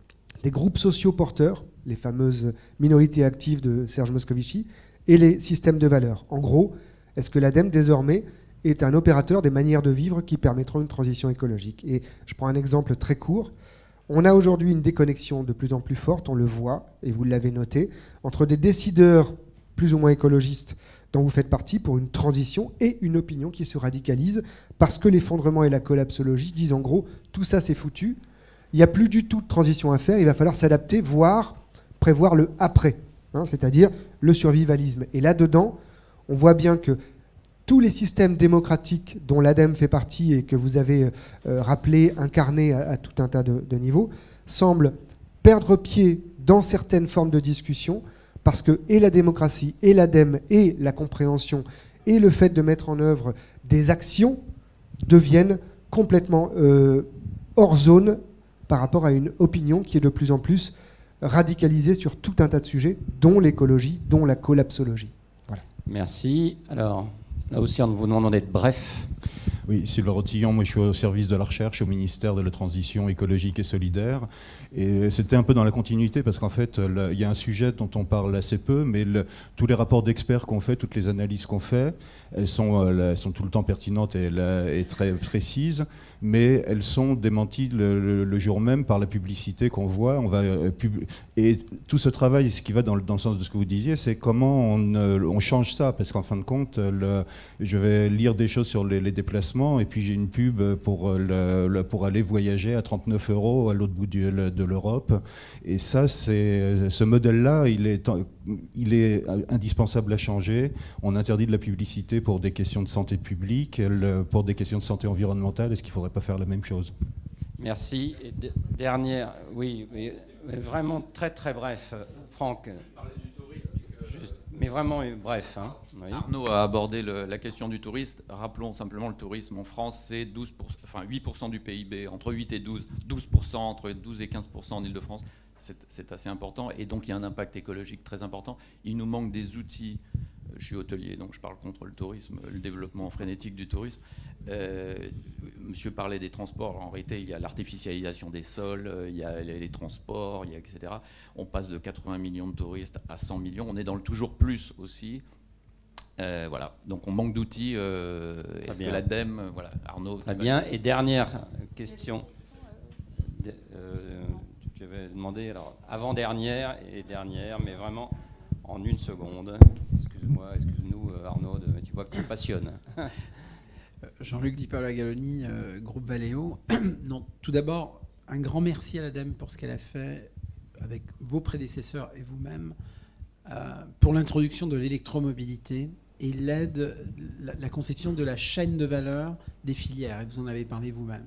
des groupes sociaux porteurs, les fameuses minorités actives de Serge Moscovici, et les systèmes de valeurs En gros, est-ce que l'ADEME, désormais, est un opérateur des manières de vivre qui permettront une transition écologique? Et je prends un exemple très court. On a aujourd'hui une déconnexion de plus en plus forte, on le voit, et vous l'avez noté, entre des décideurs plus ou moins écologistes dont vous faites partie pour une transition et une opinion qui se radicalise parce que l'effondrement et la collapsologie disent en gros tout ça c'est foutu, il n'y a plus du tout de transition à faire, il va falloir s'adapter, voire prévoir le après, hein, c'est-à-dire le survivalisme. Et là-dedans, on voit bien que tous les systèmes démocratiques dont l'ADEME fait partie et que vous avez euh, rappelé, incarné à, tout un tas de, de niveaux, semblent perdre pied dans certaines formes de discussion parce que et la démocratie, et l'ADEME, et la compréhension, et le fait de mettre en œuvre des actions deviennent complètement euh, hors zone par rapport à une opinion qui est de plus en plus radicalisée sur tout un tas de sujets, dont l'écologie, dont la collapsologie. Voilà. Merci. Alors, là aussi, on vous demande d'être bref. Oui, Sylvain Rotillon, moi je suis au service de la recherche au ministère de la Transition écologique et solidaire. Et c'était un peu dans la continuité parce qu'en fait, il y a un sujet dont on parle assez peu, mais tous les rapports d'experts qu'on fait, toutes les analyses qu'on fait, elles sont, euh, tout le temps pertinentes et très précises mais elles sont démenties le, jour même par la publicité qu'on voit. On va, euh, et tout ce travail, ce qui va dans le, dans le sens de ce que vous disiez, c'est comment on, euh, on, change ça, parce qu'en fin de compte, je vais lire des choses sur les, déplacements, et puis j'ai une pub pour, le, pour aller voyager à 39 euros à l'autre bout de l'Europe. Et ça, c'est ce modèle-là, il est, il est indispensable à changer. On interdit de la publicité pour des questions de santé publique, pour des questions de santé environnementale. Est-ce qu'il faudrait pas faire la même chose. Merci. Et dernière, oui, mais vraiment très très bref, Franck. Mais vraiment, euh, bref. Hein. Arnaud a abordé la question du touriste. Rappelons simplement le tourisme en France, c'est 12% enfin 8% du PIB, entre 8 et 12, 12% entre 12 et 15% en Ile-de-France. C'est assez important et donc il y a un impact écologique très important. Il nous manque des outils je suis hôtelier, donc je parle contre le tourisme, le développement frénétique du tourisme. Euh, monsieur parlait des transports. En réalité, il y a l'artificialisation des sols, euh, il y a les, transports, il y a etc. On passe de 80 millions de touristes à 100 millions. On est dans le toujours plus aussi. Euh, voilà. Donc on manque d'outils. Est-ce que l'ADEME, voilà, Arnaud. Très bien. Et dernière question. tu avais demandé alors avant dernière et dernière, mais vraiment en une seconde. Excuse-moi, excuse-nous, Arnaud. Tu vois que tu passionnes. Jean-Luc Di Galoni, euh, groupe Valeo. non, tout d'abord, un grand merci à l'ADEME pour ce qu'elle a fait avec vos prédécesseurs et vous-même euh, pour l'introduction de l'électromobilité et l'aide, la, la, conception de la chaîne de valeur des filières. Et vous en avez parlé vous-même.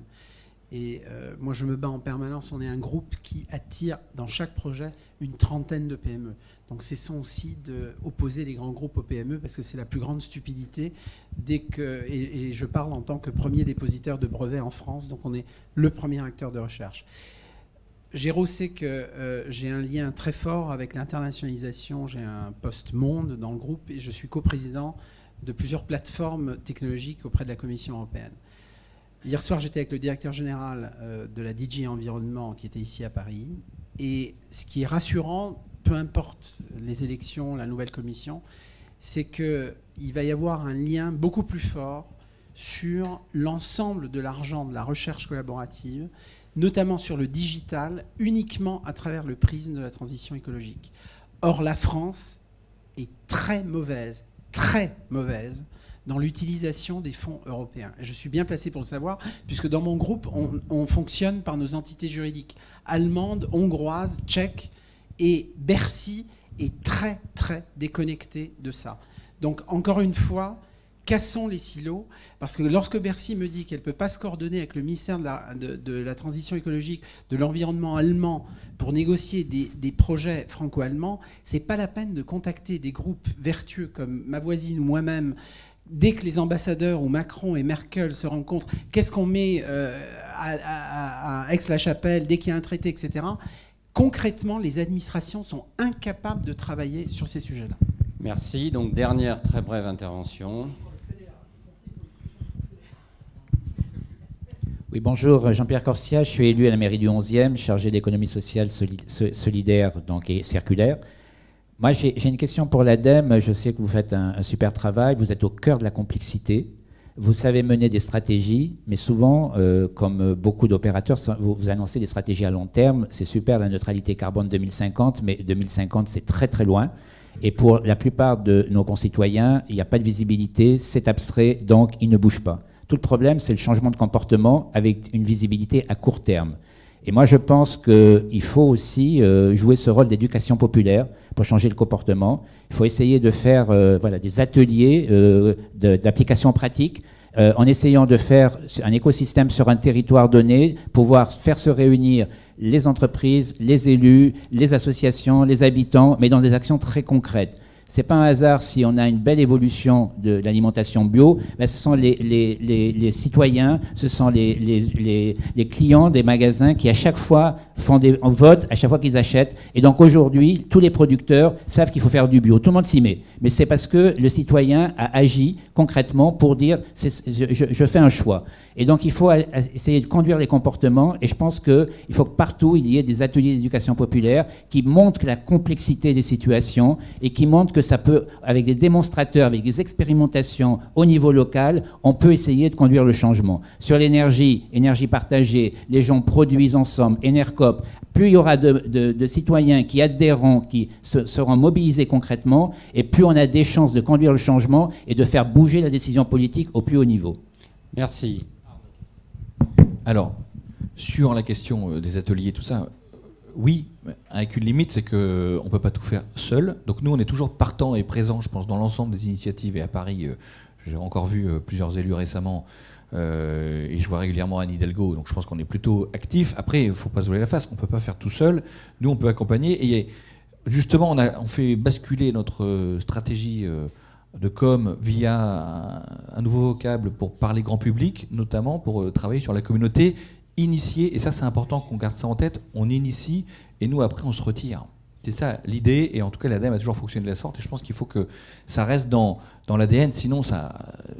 Et euh, moi, je me bats en permanence. On est un groupe qui attire dans chaque projet une trentaine de PME. Donc, cessons aussi d'opposer les grands groupes aux PME parce que c'est la plus grande stupidité. Dès que, et, je parle en tant que premier dépositaire de brevets en France, donc on est le premier acteur de recherche. Géraud sait que euh, j'ai un lien très fort avec l'internationalisation. J'ai un poste monde dans le groupe et je suis coprésident de plusieurs plateformes technologiques auprès de la Commission européenne. Hier soir, j'étais avec le directeur général euh, de la DG Environnement qui était ici à Paris. Et ce qui est rassurant, peu importe les élections, la nouvelle commission, c'est qu'il va y avoir un lien beaucoup plus fort sur l'ensemble de l'argent de la recherche collaborative, notamment sur le digital, uniquement à travers le prisme de la transition écologique. Or, la France est très mauvaise, très mauvaise dans l'utilisation des fonds européens. je suis bien placé pour le savoir, puisque dans mon groupe, on, fonctionne par nos entités juridiques allemandes, hongroises, tchèques, et Bercy est très, très déconnecté de ça. Donc, encore une fois, cassons les silos, parce que lorsque Bercy me dit qu'elle ne peut pas se coordonner avec le ministère de la, de, la transition écologique, de l'environnement allemand, pour négocier des, des projets franco-allemands, c'est pas la peine de contacter des groupes vertueux comme ma voisine ou moi-même, dès que les ambassadeurs ou Macron et Merkel se rencontrent, qu'est-ce qu'on met euh, à, Aix-la-Chapelle dès qu'il y a un traité, etc. Concrètement, les administrations sont incapables de travailler sur ces sujets-là. Merci. Donc, dernière très brève intervention. Oui, bonjour, Jean-Pierre Corsia, je suis élu à la mairie du 11e, chargé d'économie sociale solidaire donc, et circulaire. Moi, j'ai une question pour l'ADEME. Je sais que vous faites un, super travail. Vous êtes au cœur de la complexité. Vous savez mener des stratégies, mais souvent, euh, comme beaucoup d'opérateurs, vous, vous, annoncez des stratégies à long terme. C'est super, la neutralité carbone 2050, mais 2050, c'est très très loin. Et pour la plupart de nos concitoyens, il n'y a pas de visibilité, c'est abstrait, donc ils ne bougent pas. Tout le problème, c'est le changement de comportement avec une visibilité à court terme. Et moi, je pense qu'il faut aussi euh, jouer ce rôle d'éducation populaire pour changer le comportement. Il faut essayer de faire euh, voilà, des ateliers euh, d'application pratique en essayant de faire un écosystème sur un territoire donné, pouvoir faire se réunir les entreprises, les élus, les associations, les habitants, mais dans des actions très concrètes. C'est pas un hasard si on a une belle évolution de l'alimentation bio. Ben, ce sont les, les, les, citoyens, ce sont les, clients des magasins qui à chaque fois font des votent, à chaque fois qu'ils achètent. Et donc aujourd'hui, tous les producteurs savent qu'il faut faire du bio. Tout le monde s'y met. Mais c'est parce que le citoyen a agi concrètement pour dire je, je fais un choix. Et donc il faut essayer de conduire les comportements. Et je pense qu'il faut que partout il y ait des ateliers d'éducation populaire qui montrent la complexité des situations et qui montrent que ça peut, avec des démonstrateurs, avec des expérimentations au niveau local, on peut essayer de conduire le changement. Sur l'énergie, énergie partagée, les gens produisent ensemble, Enercop, plus il y aura de, citoyens qui adhéreront, qui seront mobilisés concrètement, et plus on a des chances de conduire le changement et de faire bouger la décision politique au plus haut niveau. Merci. Alors, sur la question euh, des ateliers, tout ça, oui, avec une limite, c'est qu'on ne peut pas tout faire seul. Donc nous, on est toujours partant et présent, je pense, dans l'ensemble des initiatives. Et à Paris, euh, j'ai encore vu euh, plusieurs élus récemment, et je vois régulièrement Anne Hidalgo, donc je pense qu'on est plutôt actif. Après, il ne faut pas se voler la face, on ne peut pas faire tout seul. Nous, on peut accompagner. Et justement, on, a, on fait basculer notre euh, stratégie euh, de com via un, nouveau vocable pour parler grand public, notamment pour euh, travailler sur la communauté initiée. Et ça, c'est important qu'on garde ça en tête. On initie et nous, après, on se retire. C'est ça l'idée, et en tout cas l'ADEME a toujours fonctionné de la sorte, et je pense qu'il faut que ça reste dans, dans l'ADN, sinon ça,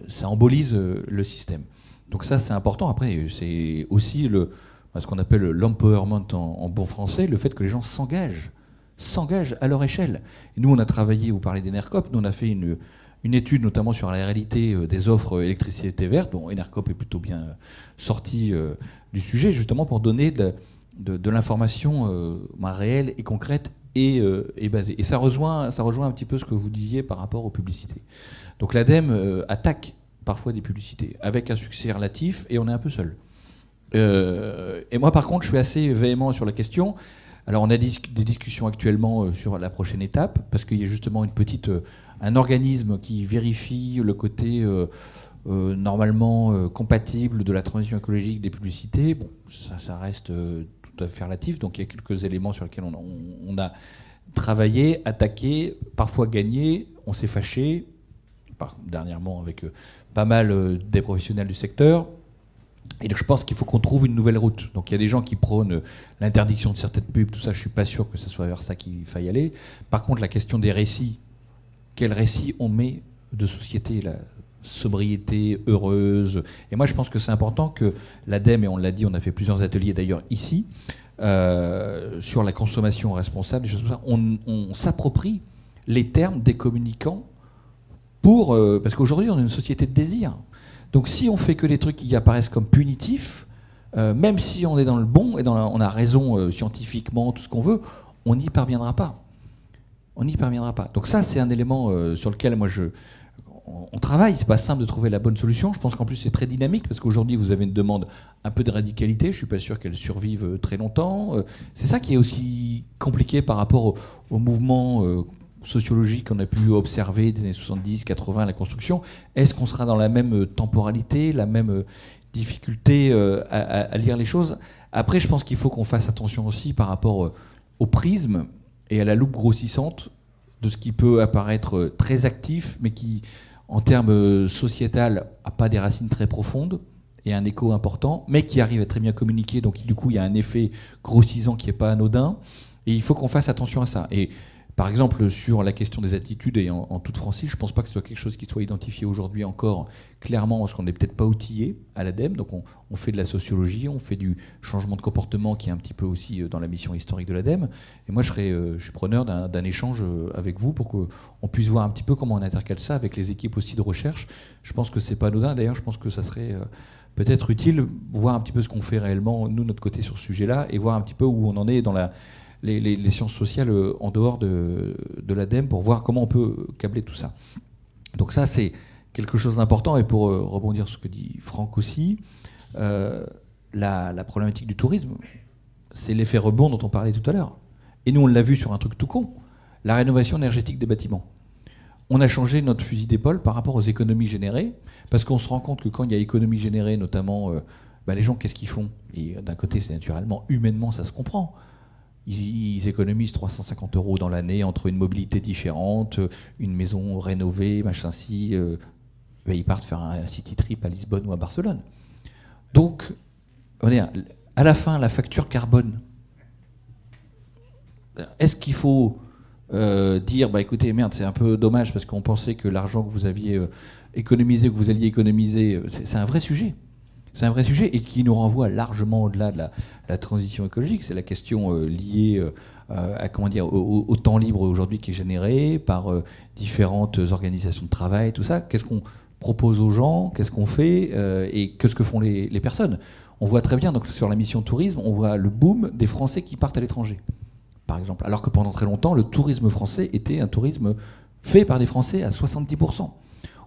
ça embolise euh, le système. Donc ça c'est important, après c'est aussi le, ce qu'on appelle l'empowerment en, bon français, le fait que les gens s'engagent, s'engagent à leur échelle. Et nous on a travaillé, vous parlez d'Enercop, nous on a fait une, une étude notamment sur la réalité euh, des offres électricité verte, dont Enercop est plutôt bien euh, sorti sujet, justement pour donner de, l'information euh, ben, réelle et concrète et, euh, et, basée. Et ça rejoint, ça rejoint un petit peu ce que vous disiez par rapport aux publicités. Donc l'ADEME euh, attaque parfois des publicités avec un succès relatif et on est un peu seul. Et moi par contre je suis assez véhément sur la question. Alors on a des discussions actuellement sur la prochaine étape parce qu'il y a justement une petite, un organisme qui vérifie le côté normalement euh, compatible de la transition écologique des publicités. Bon, ça, reste euh, tout à fait relatif, donc il y a quelques éléments sur lesquels on, a travaillé, attaqué, parfois gagné, on s'est fâché, dernièrement avec euh, pas mal euh, des professionnels du secteur. Et donc je pense qu'il faut qu'on trouve une nouvelle route. Donc il y a des gens qui prônent euh, l'interdiction de certaines pubs, tout ça, je suis pas sûr que ce soit vers ça qu'il faille aller. Par contre, la question des récits, quel récit on met de société, sobriété heureuse. Et moi, je pense que c'est important que l'ADEME, et on l'a dit, on a fait plusieurs ateliers d'ailleurs ici, euh, sur la consommation responsable, des choses comme ça, on, s'approprie les termes des communicants pour, euh, parce qu'aujourd'hui, on est une société de désir. Donc si on fait que des trucs qui apparaissent comme punitifs, euh, même si on est dans le bon et dans on a raison scientifiquement, tout ce qu'on veut, on n'y parviendra pas. On n'y parviendra pas. Donc ça, c'est un élément sur lequel moi je, on, on travaille. C'est pas simple de trouver la bonne solution. Je pense qu'en plus c'est très dynamique parce qu'aujourd'hui vous avez une demande un peu de radicalité. Je suis pas sûr qu'elle survive euh, très longtemps. Euh, c'est ça qui est aussi compliqué par rapport au, mouvement euh, sociologique qu'on a pu observer des années 70, 80 à la construction. Est-ce qu'on sera dans la même temporalité, la même difficulté à, lire les choses? Après, je pense qu'il faut qu'on fasse attention aussi par rapport au prisme et à la loupe grossissante de ce qui peut apparaître très actif, mais qui, en termes euh, sociétal, n'a pas des racines très profondes et un écho important, mais qui arrive à très bien communiquer. Donc, du coup, il y a un effet grossissant qui n'est pas anodin. Et il faut qu'on fasse attention à ça. Et par exemple, sur la question des attitudes et en, toute franchise, je ne pense pas que ce soit quelque chose qui soit identifié aujourd'hui encore clairement, parce qu'on n'est peut-être pas outillé à l'ADEME. Donc, on, on fait de la sociologie, on fait du changement de comportement qui est un petit peu aussi euh, dans la mission historique de l'ADEME. Et moi, je, serais, euh, je suis preneur d'un échange euh, avec vous pour qu'on puisse voir un petit peu comment on intercale ça avec les équipes aussi de recherche. Je pense que c'est pas anodin. D'ailleurs, je pense que ça serait peut-être utile voir un petit peu ce qu'on fait réellement, nous, notre côté, sur ce sujet-là, et voir un petit peu où on en est dans la, les, sciences sociales euh, en dehors de, de l'ADEME pour voir comment on peut câbler tout ça. Donc ça, c'est quelque chose d'important. Et pour euh, rebondir sur ce que dit Franck aussi, euh, la, problématique du tourisme, c'est l'effet rebond dont on parlait tout à l'heure. Et nous, on l'a vu sur un truc tout con, la rénovation énergétique des bâtiments. On a changé notre fusil d'épaule par rapport aux économies générées, parce qu'on se rend compte que quand il y a économie générée, notamment, bah, les gens, qu'est-ce qu'ils font? Et d'un côté, c'est naturellement, humainement, ça se comprend. Ils, économisent 350 euros dans l'année entre une mobilité différente, euh, une maison rénovée, machin ci. euh, ils partent faire un city trip à Lisbonne ou à Barcelone. Donc, à, la fin, la facture carbone. Est-ce qu'il faut euh, dire, bah écoutez, merde, c'est un peu dommage parce qu'on pensait que l'argent que vous aviez économisé, que vous alliez économiser, c'est un vrai sujet. C'est un vrai sujet et qui nous renvoie largement au-delà de la, transition écologique. C'est la question euh, liée euh, euh, à comment dire au, temps libre aujourd'hui qui est généré par différentes organisations de travail, tout ça. Qu'est-ce qu'on propose aux gens? Qu'est-ce qu'on fait Et qu'est-ce que font les, personnes? On voit très bien sur la mission tourisme, on voit le boom des Français qui partent à l'étranger par exemple. Alors que pendant très longtemps, le tourisme français était un tourisme fait par des Français à 70%.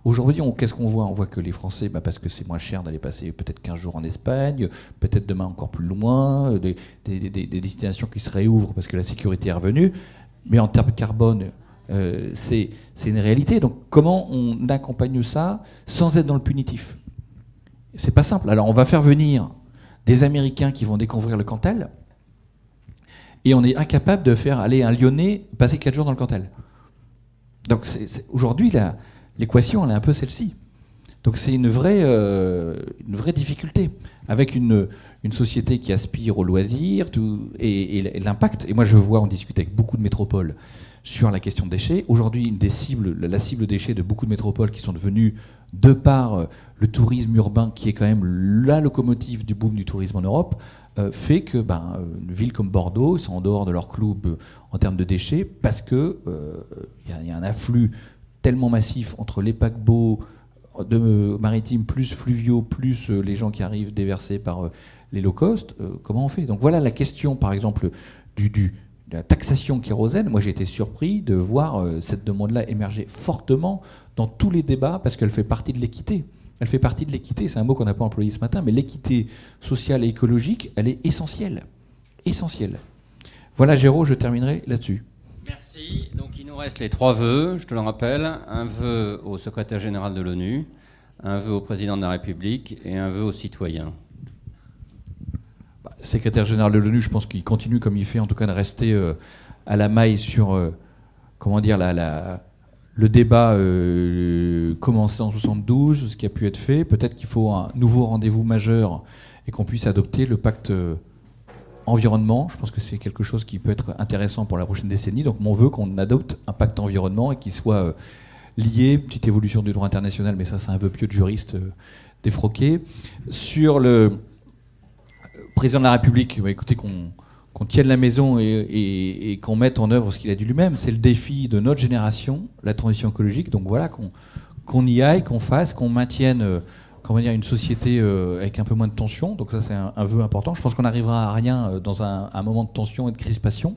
Aujourd'hui, qu'est-ce qu'on voit? On voit que les Français, bah, parce que c'est moins cher d'aller passer peut-être 15 jours en Espagne, peut-être demain encore plus loin, euh, des, des- des- des destinations qui se réouvrent parce que la sécurité est revenue. Mais en termes de carbone, euh, c'est une réalité. Donc comment on accompagne ça sans être dans le punitif? C'est pas simple. Alors on va faire venir des Américains qui vont découvrir le Cantal, Et on est incapable de faire aller un Lyonnais passer 4 jours dans le Cantal. Donc aujourd'hui, l'équation, elle est un peu celle-ci. Donc c'est une vraie, euh, difficulté, avec une, société qui aspire au loisir et, l'impact. Et moi, je vois, on discute avec beaucoup de métropoles sur la question des déchets. Aujourd'hui, la cible déchets de beaucoup de métropoles qui sont devenues, de par euh, le tourisme urbain, qui est quand même la locomotive du boom du tourisme en Europe, euh, fait que ben, une ville comme Bordeaux sont en dehors de leur club en termes de déchets parce que il y, a un afflux tellement massif entre les paquebots, de maritimes plus fluviaux, plus euh, les gens qui arrivent déversés par euh, les low cost, euh, comment on fait? Donc voilà la question, par exemple, du, de la taxation kérosène. Moi, j'ai été surpris de voir cette demande-là émerger fortement dans tous les débats parce qu'elle fait partie de l'équité. Elle fait partie de l'équité, c'est un mot qu'on n'a pas employé ce matin, mais l'équité sociale et écologique, elle est essentielle. Essentielle. Voilà, Géraud, je terminerai là-dessus. Donc il nous reste les trois vœux, je te le rappelle. Un vœu au secrétaire général de l'ONU, un vœu au président de la République et un vœu aux citoyens. Bah, secrétaire général de l'ONU, je pense qu'il continue comme il fait, en tout cas de rester euh, à la maille sur, euh, comment dire, la, le débat euh, commencé en 72, ce qui a pu être fait. Peut-être qu'il faut un nouveau rendez-vous majeur et qu'on puisse adopter le pacte environnement. Je pense que c'est quelque chose qui peut être intéressant pour la prochaine décennie. Donc mon vœu qu'on adopte un pacte environnement et qui soit euh, lié, petite évolution du droit international, mais ça c'est un vœu pieux de juriste euh, défroqué. Sur le euh, président de la République, écoutez qu'on tienne la maison et, qu'on mette en œuvre ce qu'il a dit lui-même. C'est le défi de notre génération, la transition écologique. Donc voilà, qu'on y aille, qu'on fasse, qu'on maintienne comment dire, une société euh, avec un peu moins de tension. Donc ça, c'est un, vœu important. Je pense qu'on n'arrivera à rien euh, dans un, moment de tension et de crispation.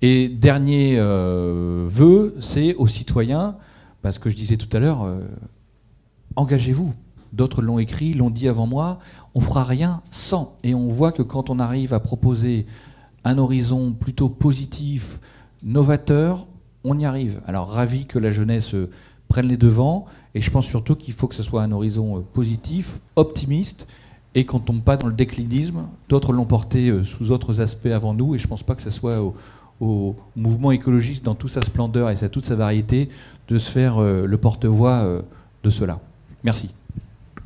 Et dernier euh, vœu, c'est aux citoyens, parce que je disais tout à l'heure, engagez-vous. D'autres l'ont écrit, l'ont dit avant moi. On fera rien sans. Et on voit que quand on arrive à proposer un horizon plutôt positif, novateur, on y arrive. Alors ravi que la jeunesse prenne les devants. Et je pense surtout qu'il faut que ce soit un horizon euh, positif, optimiste, et qu'on ne tombe pas dans le déclinisme. D'autres l'ont porté euh, sous autres aspects avant nous, et je ne pense pas que ce soit au, mouvement écologiste dans toute sa splendeur et toute sa variété de se faire euh, le porte-voix de cela. Merci.